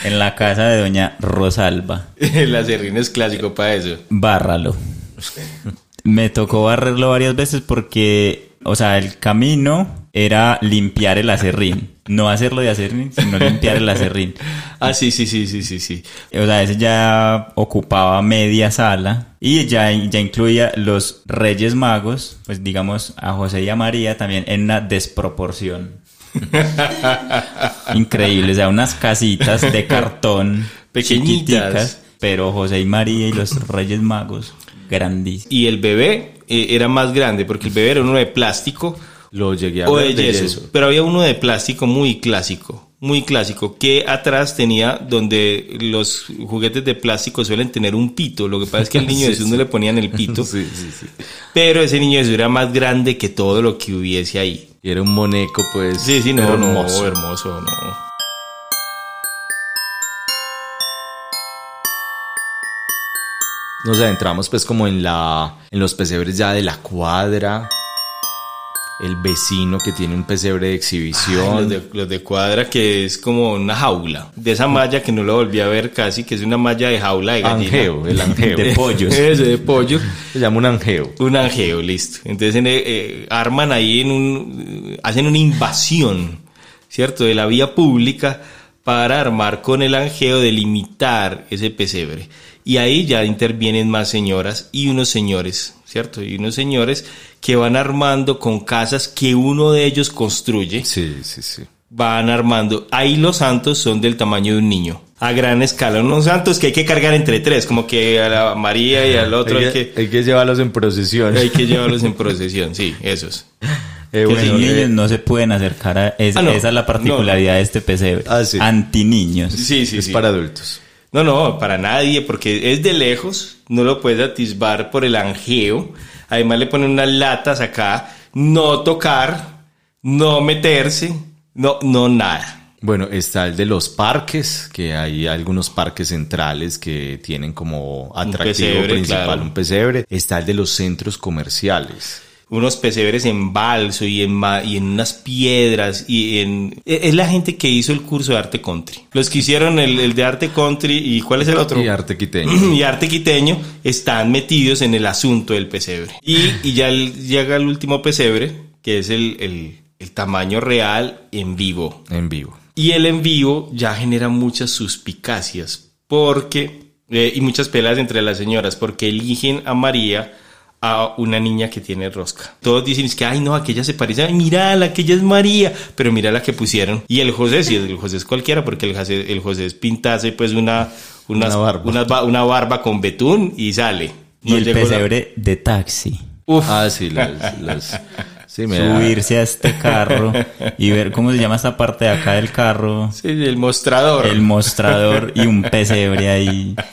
En la casa de doña Rosalba. [laughs] El acerrín es clásico para eso. Bárralo. [laughs] Me tocó barrerlo varias veces porque, o sea, el camino era limpiar el acerrín. No hacerlo de acerrín, sino limpiar el acerrín. [laughs] Ah, sí, sí, sí, sí, sí, sí. O sea, ese ya ocupaba media sala y ya, ya incluía los Reyes Magos, pues digamos a José y a María también en una desproporción. [laughs] Increíble, o sea, unas casitas de cartón [laughs] Pequeñitas. pero José y María y los Reyes Magos grandísimos. Y el bebé eh, era más grande, porque el bebé era uno de plástico Lo llegué a o ver de yeso. Pero había uno de plástico muy clásico, muy clásico, que atrás tenía donde los juguetes de plástico suelen tener un pito. Lo que pasa es que al [laughs] niño Sí, Jesús sí. no le ponían el pito, Sí, sí, sí. pero ese niño Jesús era más grande que todo lo que hubiese ahí. Y era un moneco pues Sí, sí, no, hermoso. no, hermoso, no. Nos adentramos pues como en la en los pesebres ya de la cuadra. El vecino que tiene un pesebre de Ay, exhibición. los, de, los de cuadra que es como una jaula. De esa malla que no lo volví a ver casi, que es una malla de jaula de gallina. Angeo, el angeo. De pollos. [laughs] Ese de pollo. Se llama un angeo. Un angeo, listo. Entonces en, eh, eh, arman ahí en un... hacen una invasión, ¿cierto? De la vía pública para armar con el angeo, delimitar ese pesebre. Y ahí ya intervienen más señoras y unos señores, ¿cierto? Y unos señores que van armando con casas que uno de ellos construye Sí, sí, sí. van armando. Ahí los santos son del tamaño de un niño. A gran escala. Unos santos que hay que cargar entre tres, como que a la María y al otro hay hay, que, hay que llevarlos en procesión. hay que llevarlos en [laughs] procesión. Sí, esos. Eh, Que bueno, los niños eh, no se pueden acercar a... es- Ah, no. Esa es la particularidad de este pesebre. Ah, sí. Anti-niños. Sí, sí, es sí. para adultos. No, no, para nadie, porque es de lejos, no lo puedes atisbar por el angeo. Además le ponen unas latas acá, no tocar, no meterse, no, no nada. Bueno, está el de los parques, que hay algunos parques centrales que tienen como atractivo pesebre, principal claro. un pesebre. Está el de los centros comerciales. Unos pesebres en balso y en, y en unas piedras y en... e- Es la gente que hizo el curso de arte country. Los que hicieron el, el de arte country y ¿cuál es el otro? Y arte quiteño. [clears throat] y arte quiteño están metidos en el asunto del pesebre. Y, y ya el- llega el último pesebre, que es el, el- el tamaño real en vivo. en vivo. Y el en vivo ya genera muchas suspicacias, porque, eh, y muchas peleas entre las señoras, porque eligen a María a una niña que tiene rosca. Todos dicen es que, ay no, aquella se parece, ay mira, la aquella es María, pero mira la que pusieron. Y el José, sí, el José es cualquiera, porque el José, el José es pintase pues una, unas- Una barba. una barba con betún y sale. Y No el la- pesebre de taxi. Ah, sí, las... las- sí, me da- Subirse a este carro y ver cómo se llama esta parte de acá del carro. Sí, el mostrador. El mostrador y un pesebre ahí. [laughs]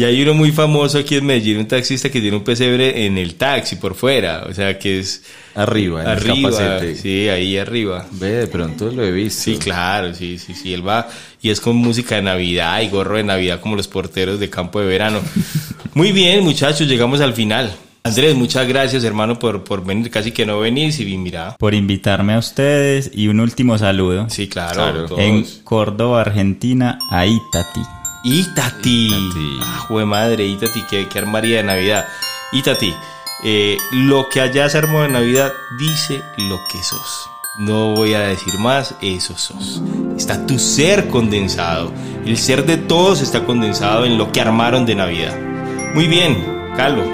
Y hay uno muy famoso aquí en Medellín, un taxista que tiene un pesebre en el taxi por fuera, o sea que es Arriba, en el arriba, capacete. sí, ahí arriba. Ve, de pronto lo he visto. Sí, claro, sí, sí, sí, él va y es con música de Navidad y gorro de Navidad como los porteros de campo de verano. [laughs] Muy bien, muchachos, llegamos al final. Andrés, muchas gracias, hermano, por, por venir, casi que no venís y mira. Por invitarme a ustedes y un último saludo. Sí, claro, Claro. todos. En Córdoba, Argentina, a Itati. Itati. Itati. Ah, jue madre, Itati, qué, qué armaría de Navidad. Itati, eh, lo que allá se armó de Navidad dice lo que sos. No voy a decir más, eso sos. Está tu ser condensado. El ser de todos está condensado en lo que armaron de Navidad. Muy bien, Carlos.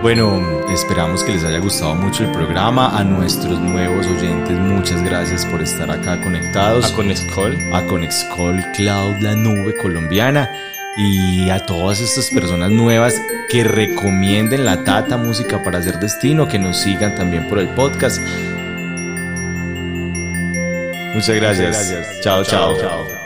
Bueno, esperamos que les haya gustado mucho el programa. A nuestros nuevos oyentes, muchas gracias por estar acá conectados. A con Skoll. a Conexcol Cloud, la nube colombiana. Y a todas estas personas nuevas que recomienden la Tata Música para hacer destino, que nos sigan también por el podcast. Muchas gracias. Chao, chao.